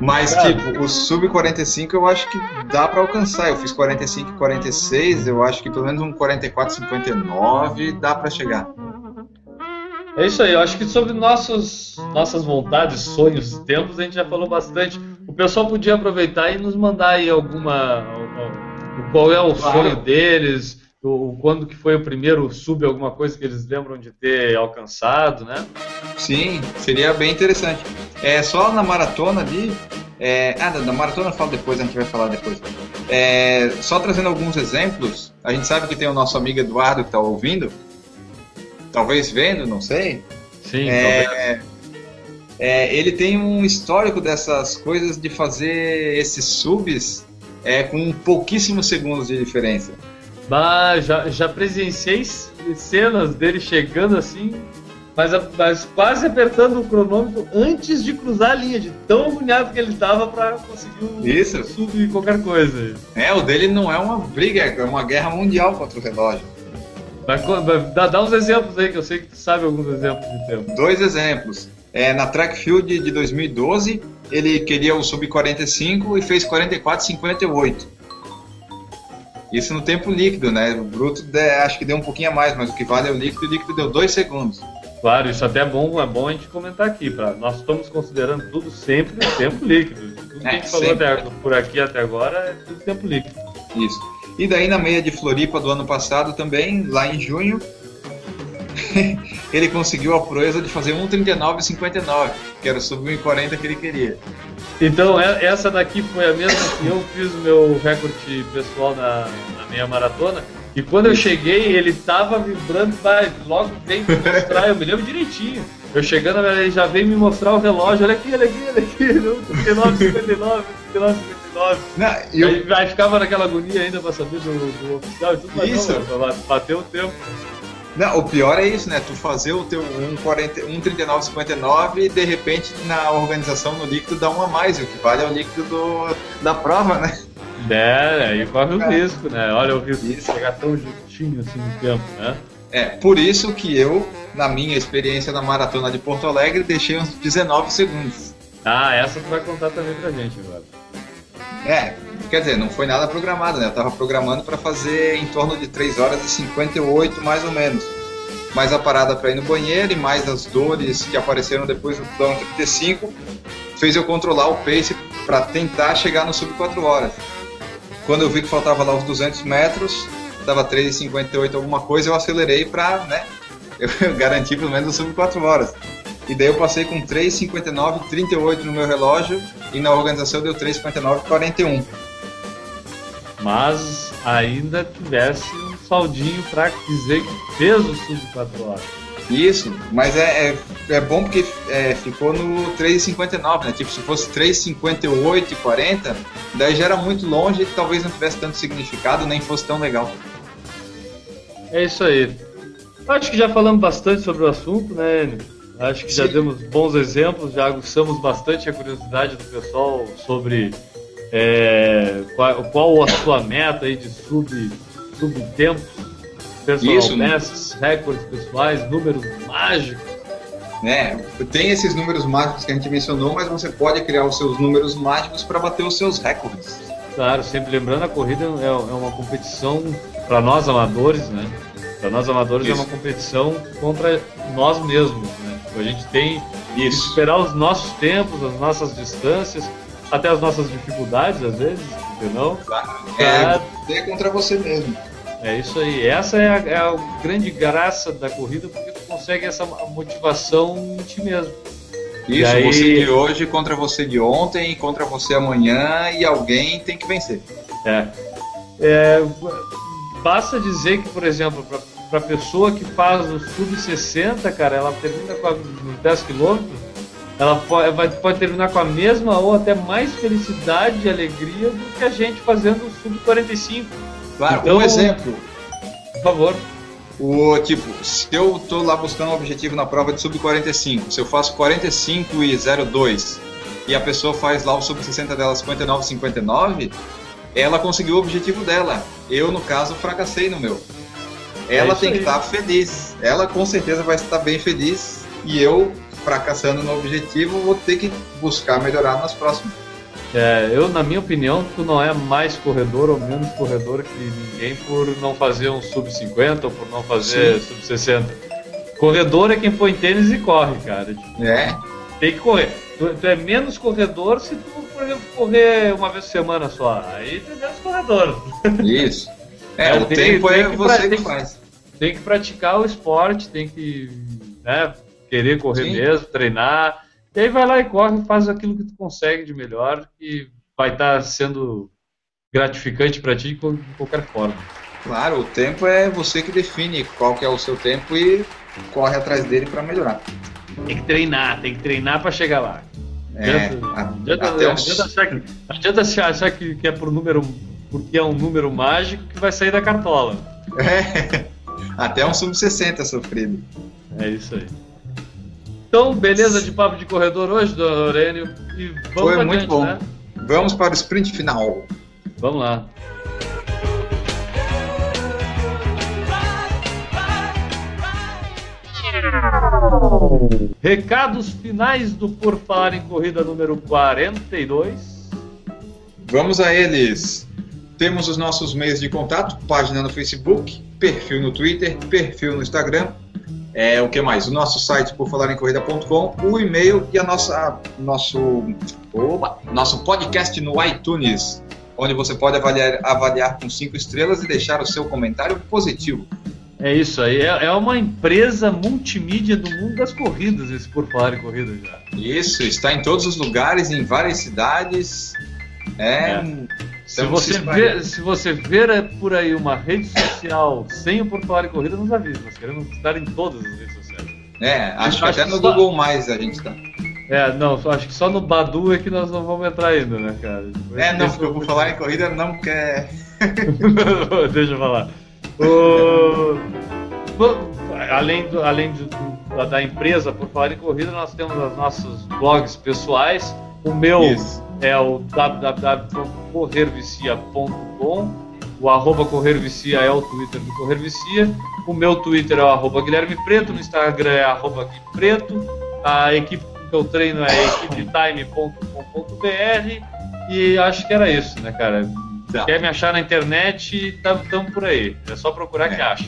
Mas, tipo, o sub 45 eu acho que dá pra alcançar. Eu fiz 45 e 46, eu acho que pelo menos um 44, 59 dá pra chegar. É isso aí, eu acho que sobre nossos, nossas vontades, sonhos, tempos, a gente já falou bastante. O pessoal podia aproveitar e nos mandar aí alguma. Qual é o Claro. sonho deles, o, quando que foi o primeiro sub, alguma coisa que eles lembram de ter alcançado, né? Sim, seria bem interessante. É só na maratona ali. É, ah, da, da maratona eu falo depois, a gente vai falar depois. É, só trazendo alguns exemplos, a gente sabe que tem o nosso amigo Eduardo que está ouvindo, talvez vendo, não sei. Sim, É. É, ele tem um histórico dessas coisas de fazer esses subs é, com pouquíssimos segundos de diferença. Bah, já, já presenciei cenas dele chegando assim, mas, mas quase apertando o cronômetro antes de cruzar a linha, de tão agoniado que ele estava para conseguir um Isso. sub qualquer coisa. É, o dele não é uma briga, é uma guerra mundial contra o relógio. Mas dá, dá uns exemplos aí, que eu sei que tu sabe alguns exemplos de tempo. Dois exemplos. É, na Track Field de 2012, ele queria o sub 45 e fez 44,58. Isso no tempo líquido, né? O bruto de- acho que deu um pouquinho a mais, mas o que vale é o líquido, o líquido deu 2 segundos. Claro, isso até é bom, é bom a gente comentar aqui. Pra, nós estamos considerando tudo sempre tempo líquido. Tudo que a É, gente falou até, por aqui até agora é tudo tempo líquido. Isso. E daí na meia de Floripa do ano passado também, lá em junho, *laughs* ele conseguiu a proeza de fazer 1,39,59, que era sub 1,40 que ele queria. Então, é- essa daqui foi a mesma que eu fiz o meu recorde pessoal na, na meia maratona. E quando eu cheguei, ele tava vibrando, vai, logo veio me mostrar, eu me lembro direitinho. Eu chegando, ele já veio me mostrar o relógio, olha aqui, olha aqui, olha aqui, 39, 59, 59, 59. Não, e eu- Aí, aí ficava naquela agonia ainda pra saber do, do oficial e tudo, mas Isso. não, pra bater o tempo. Não, o pior é isso, né? Tu fazer o teu 1,40 1,39,59 e de repente na organização no líquido dá um a mais, o que vale é o líquido do- da prova, né? É, aí corre o risco, né? Olha o risco de chegar tão justinho assim no tempo, né? É, por isso que eu, na minha experiência na maratona de Porto Alegre, deixei uns 19 segundos. Ah, essa tu vai contar também pra gente agora. É, quer dizer, não foi nada programado, né? Eu tava programando para fazer em torno de 3 horas e 58 mais ou menos. Mais a parada para ir no banheiro e mais as dores que apareceram depois do quilômetro 35 fez eu controlar o pace para tentar chegar no sub 4 horas. Quando eu vi que faltava lá os 200 metros, tava 3,58 alguma coisa, eu acelerei para, né, *laughs* eu garantir pelo menos sub 4 horas. E daí eu passei com 3,59 38 no meu relógio e na organização deu 3,59 41. Mas ainda tivesse um saldinho pra dizer que fez o sub 4 horas. Isso, mas é, é, é bom porque é, ficou no 3,59, né? Tipo, se fosse 3,58 e 40, daí já era muito longe e talvez não tivesse tanto significado, nem fosse tão legal. É isso aí. Acho que já falamos bastante sobre o assunto, né, Enio? Acho que já demos bons exemplos, já aguçamos bastante a curiosidade do pessoal sobre é, qual, qual, a sua meta aí de sub, subtempos, personal Isso, né? bests, recordes pessoais, números mágicos. né? Tem esses números mágicos que a gente mencionou, mas você pode criar os seus números mágicos para bater os seus recordes. Claro, sempre lembrando, a corrida é, é uma competição para nós amadores, né? Para nós amadores é Isso. uma competição contra nós mesmos, né? A gente tem que Isso. superar os nossos tempos, as nossas distâncias, até as nossas dificuldades às vezes, entendeu? É, você é contra você mesmo. É isso aí. Essa é a, é a grande graça da corrida, porque tu consegue essa motivação em ti mesmo. Isso, aí- você de hoje contra você de ontem, contra você amanhã e alguém tem que vencer. É. É, basta dizer que, por exemplo, para a pessoa que faz o sub-60, cara, ela termina com a, nos 10 quilômetros, ela pode, vai, pode terminar com a mesma ou até mais felicidade e alegria do que a gente fazendo o sub-45. Claro, Então- um exemplo. Por favor. O tipo, se eu tô lá buscando um objetivo na prova de sub 45, se eu faço 45 e 02 e a pessoa faz lá o sub 60 dela 59 59, ela conseguiu o objetivo dela. Eu no caso fracassei no meu. Ela isso tem que estar feliz. Ela com certeza vai estar bem feliz e eu fracassando no objetivo vou ter que buscar melhorar nas próximas. É, eu, na minha opinião, tu não é mais corredor ou menos corredor que ninguém por não fazer um sub-50 ou por não fazer sub-60. Corredor é quem põe tênis e corre, cara. Tipo, É, Tem que correr. Tu, tu é menos corredor se tu, por exemplo, correr uma vez por semana só. Aí tu é menos corredor. isso. É, É, o tem- tempo tem é que você que tem- faz. Tem que praticar o esporte, tem que né, querer correr Sim. mesmo, treinar. E aí vai lá e corre, faz aquilo que tu consegue de melhor e vai estar sendo gratificante para ti de qual- de qualquer forma. Claro, o tempo é você que define qual que é o seu tempo e corre atrás dele para melhorar. Tem que treinar, tem que treinar para chegar lá. É, Adianta- se achar que, que é por número, porque é um número mágico que vai sair da cartola. *laughs* É, até um sub-60 sofrido. É isso aí. Então, beleza de papo de corredor hoje, Dona Aurélio. E vamos Foi adiante, muito bom. né? Vamos para o sprint final. Vamos lá. Recados finais do Por Falar em Corrida número 42. Vamos a eles. Temos os nossos meios de contato, página no Facebook, perfil no Twitter, perfil no Instagram. É, o que mais? O nosso site, por falar em corrida.com, o e-mail e a nossa, nosso, oba, nosso podcast no iTunes, onde você pode avaliar, avaliar com cinco estrelas e deixar o seu comentário positivo. É isso aí, é, é uma empresa multimídia do mundo das corridas, esse por falar em corrida já. Isso, está em todos os lugares, em várias cidades. é. é. Se você, se espalhando. ver, se você ver por aí uma rede social sem o Por Falar em Corrida, nos avise. Nós queremos estar em todas as redes sociais. É, acho que Acho até que no só- Google Mais a gente tá. É, não, acho que só no Badu é que nós não vamos entrar ainda, né, cara? É, não, porque eu vou falar em corrida não quer. *laughs* Deixa eu falar. O- Além, do, além do- da empresa, por falar em corrida, nós temos os nossos blogs pessoais. O meu Isso. é o www.corrervicia.com. O arroba Corrervicia é o Twitter do Corrervicia. O meu Twitter é o arroba Guilherme Preto. No Instagram é arroba Gui Preto. A equipe que eu treino é equipetime.com.br. E acho que era isso, né, cara? Tá. Quer me achar na internet, estamos por aí. É só procurar É. que acha.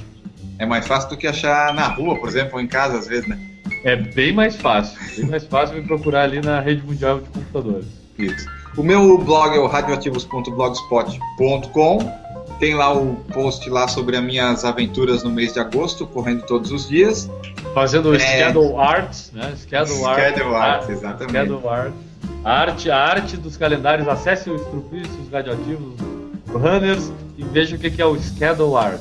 É mais fácil do que achar na rua, por exemplo, ou em casa às vezes, né? É bem mais fácil. Bem mais fácil me procurar ali na rede mundial de computadores. Isso. O meu blog é o radioativos.blogspot.com. Tem lá o post lá sobre as minhas aventuras no mês de agosto, correndo todos os dias. Fazendo o É. schedule arts, né? Schedule art. Schedule art, exatamente. Schedule art. A arte, a arte dos calendários. Acesse o Estrupícios Radioativos Runners e veja o que que é o schedule art.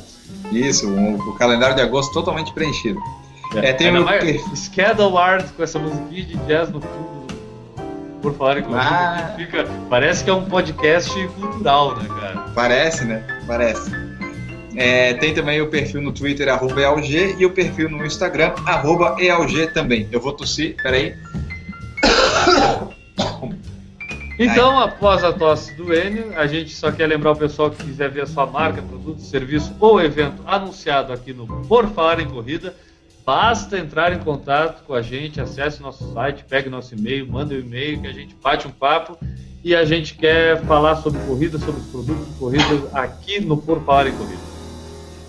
Isso, o, o calendário de agosto totalmente preenchido. É, tem Ainda o- mais schedule art com essa musiquinha de jazz no fundo. Por falar em corrida, Ah. fica, parece que é um podcast cultural, né, cara? Parece, né? Parece. É, tem também o perfil no Twitter, arroba EALG, e o perfil no Instagram, arroba EALG também. Eu vou tossir, peraí. Então, após a tosse do Enio, a gente só quer lembrar o pessoal que quiser ver a sua marca, produto, serviço ou evento anunciado aqui no Por Falar em Corrida, basta entrar em contato com a gente, acesse nosso site, pegue nosso e-mail, manda um e-mail que a gente bate um papo e a gente quer falar sobre corrida, sobre os produtos de corrida aqui no Por Falar em Corrida.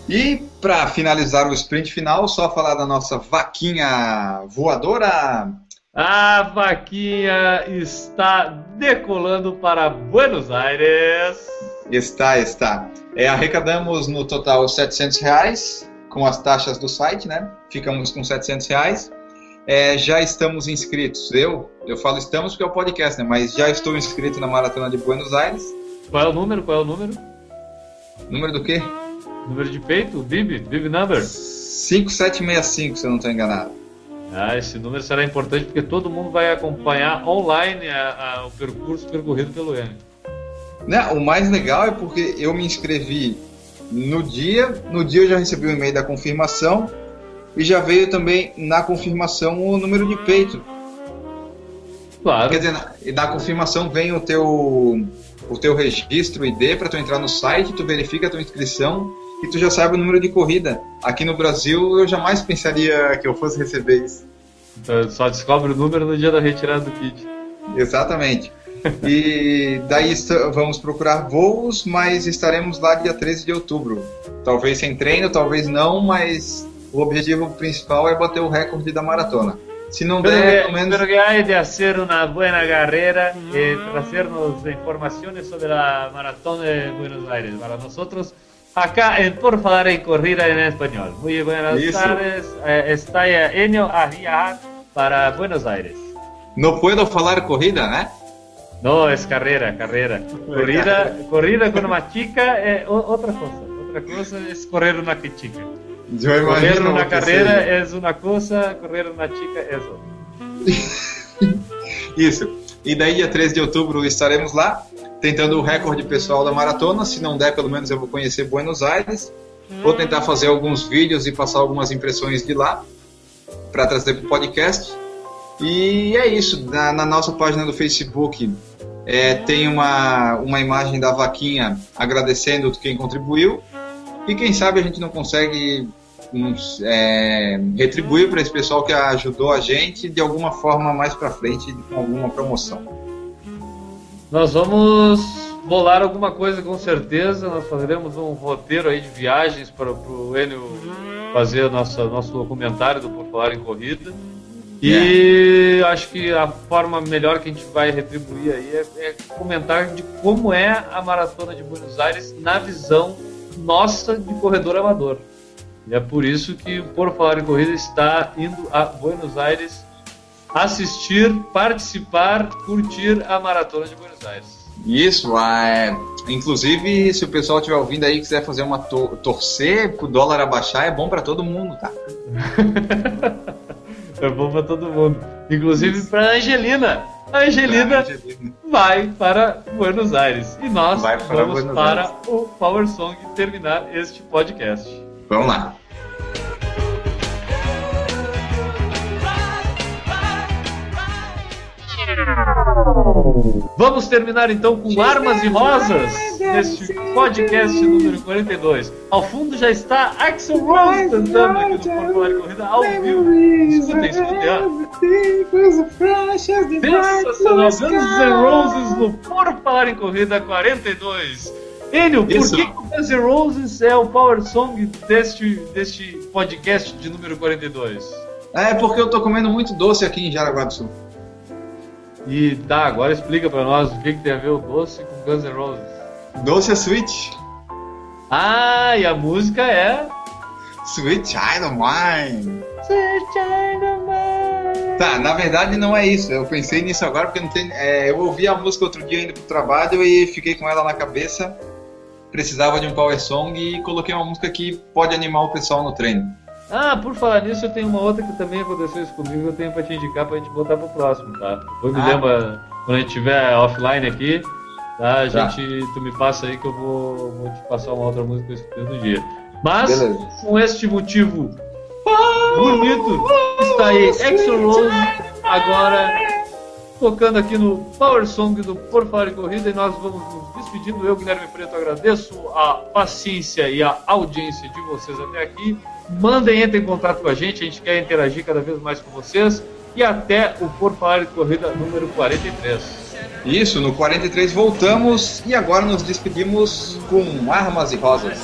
E para finalizar o sprint final, só falar da nossa vaquinha voadora. A vaquinha está decolando para Buenos Aires. Está, está. É, arrecadamos no total 700 reais com as taxas do site, né? Ficamos com 700 reais. É, já estamos inscritos. Eu, eu falo estamos porque é o podcast, né? Mas já estou inscrito na Maratona de Buenos Aires. Qual é o número? Qual é o número? Número do quê? Número de peito? Bib? Bib number? 5765, se eu não estou enganado. Ah, esse número será importante porque todo mundo vai acompanhar online a, a, o percurso percorrido pelo N. Né? O mais legal é porque eu me inscrevi no dia, no dia eu já recebi o um e-mail da confirmação e já veio também na confirmação o número de peito. Claro. Quer dizer, na, na confirmação vem o teu o teu registro ID para tu entrar no site, tu verifica a tua inscrição e tu já sabe o número de corrida. Aqui no Brasil eu jamais pensaria que eu fosse receber isso. Só descobre o número no dia da retirada do kit. Exatamente. E daí vamos procurar voos, mas estaremos lá dia 13 de outubro. Talvez sem treino, talvez não, mas o objetivo principal é bater o recorde da maratona. Se não der, pelo menos. Pero que hay de hacer una buena carrera, eh, traernos informaciones sobre la maratón de Buenos Aires para nosotros acá en Por Falar en Corrida en Español. Muy buenas Isso. tardes, eh, está Enio a viajar para Buenos Aires. Não puedo falar corrida, né? No, es carrera, carrera. Corrida, corrida con una chica es otra cosa. Otra cosa es correr una chica. Eu Correr una carrera seja. es una cosa, correr una chica es otra. *laughs* Isso. E daí, dia 13 de outubro, estaremos lá, tentando o recorde pessoal da maratona. Se não der, pelo menos eu vou conhecer Buenos Aires. Vou tentar fazer alguns vídeos e passar algumas impressões de lá para trazer para o podcast. E é isso. Na, na nossa página do Facebook é, tem uma, uma imagem da vaquinha agradecendo quem contribuiu. E quem sabe a gente não consegue é, retribuir para esse pessoal que ajudou a gente de alguma forma mais para frente com alguma promoção. Nós vamos bolar alguma coisa com certeza. Nós faremos um roteiro aí de viagens para o Enio fazer nossa, nosso documentário do Por Falar em Corrida. E acho que a forma melhor que a gente vai retribuir aí é, é comentar de como é a maratona de Buenos Aires na visão nossa de corredor amador. E é por isso que Por Falar em Corrida está indo a Buenos Aires assistir, participar, curtir a maratona de Buenos Aires. Isso, é, inclusive se o pessoal estiver ouvindo aí e quiser fazer uma to torcer pro dólar abaixar, é bom para todo mundo, tá? *laughs* É bom para todo mundo, inclusive para Angelina. A Angelina Angelina. vai para Buenos Aires e nós Vai para vamos Buenos para Aires. o Power Song terminar este podcast. Vamos lá. Vamos terminar então com Armas e Rosas neste podcast número 42. Ao fundo já está Axel Rose cantando aqui no Por Falar em Corrida ao vivo. Escutem, escutem. Sensacional, Guns N' Roses no Por Falar em Corrida 42. Enio, por Isso. que o Guns N' Roses é o power song deste, deste podcast de número 42? É porque eu tô comendo muito doce aqui em Jaraguá do Sul. E tá, agora explica pra nós o que, que tem a ver o doce com Guns N' Roses. Doce é sweet. Ah, e a música é. Sweet Child of Mine. Tá, na verdade não é isso. Eu pensei nisso agora porque não tem. é, eu ouvi a música outro dia indo pro trabalho e fiquei com ela na cabeça. Precisava de um power song e coloquei uma música que pode animar o pessoal no treino. Ah, por falar nisso, eu tenho uma outra que também aconteceu isso comigo, eu tenho pra te indicar pra gente botar pro próximo, tá? Depois me Ah. lembra, quando a gente estiver offline aqui, Tá? A gente, tu me passa aí que eu vou, vou te passar uma outra música que eu escutei no dia. Mas, Beleza. com este motivo bonito, está aí Extra Rose agora tocando aqui no Power Song do Por Falar em Corrida e nós vamos nos despedindo. Eu, Guilherme Preto, agradeço a paciência e a audiência de vocês até aqui. Mandem, entrem em contato com a gente, a gente quer interagir cada vez mais com vocês. E até o Por Falar em Corrida número 43. Isso, no 43 voltamos e agora nos despedimos com armas e rosas.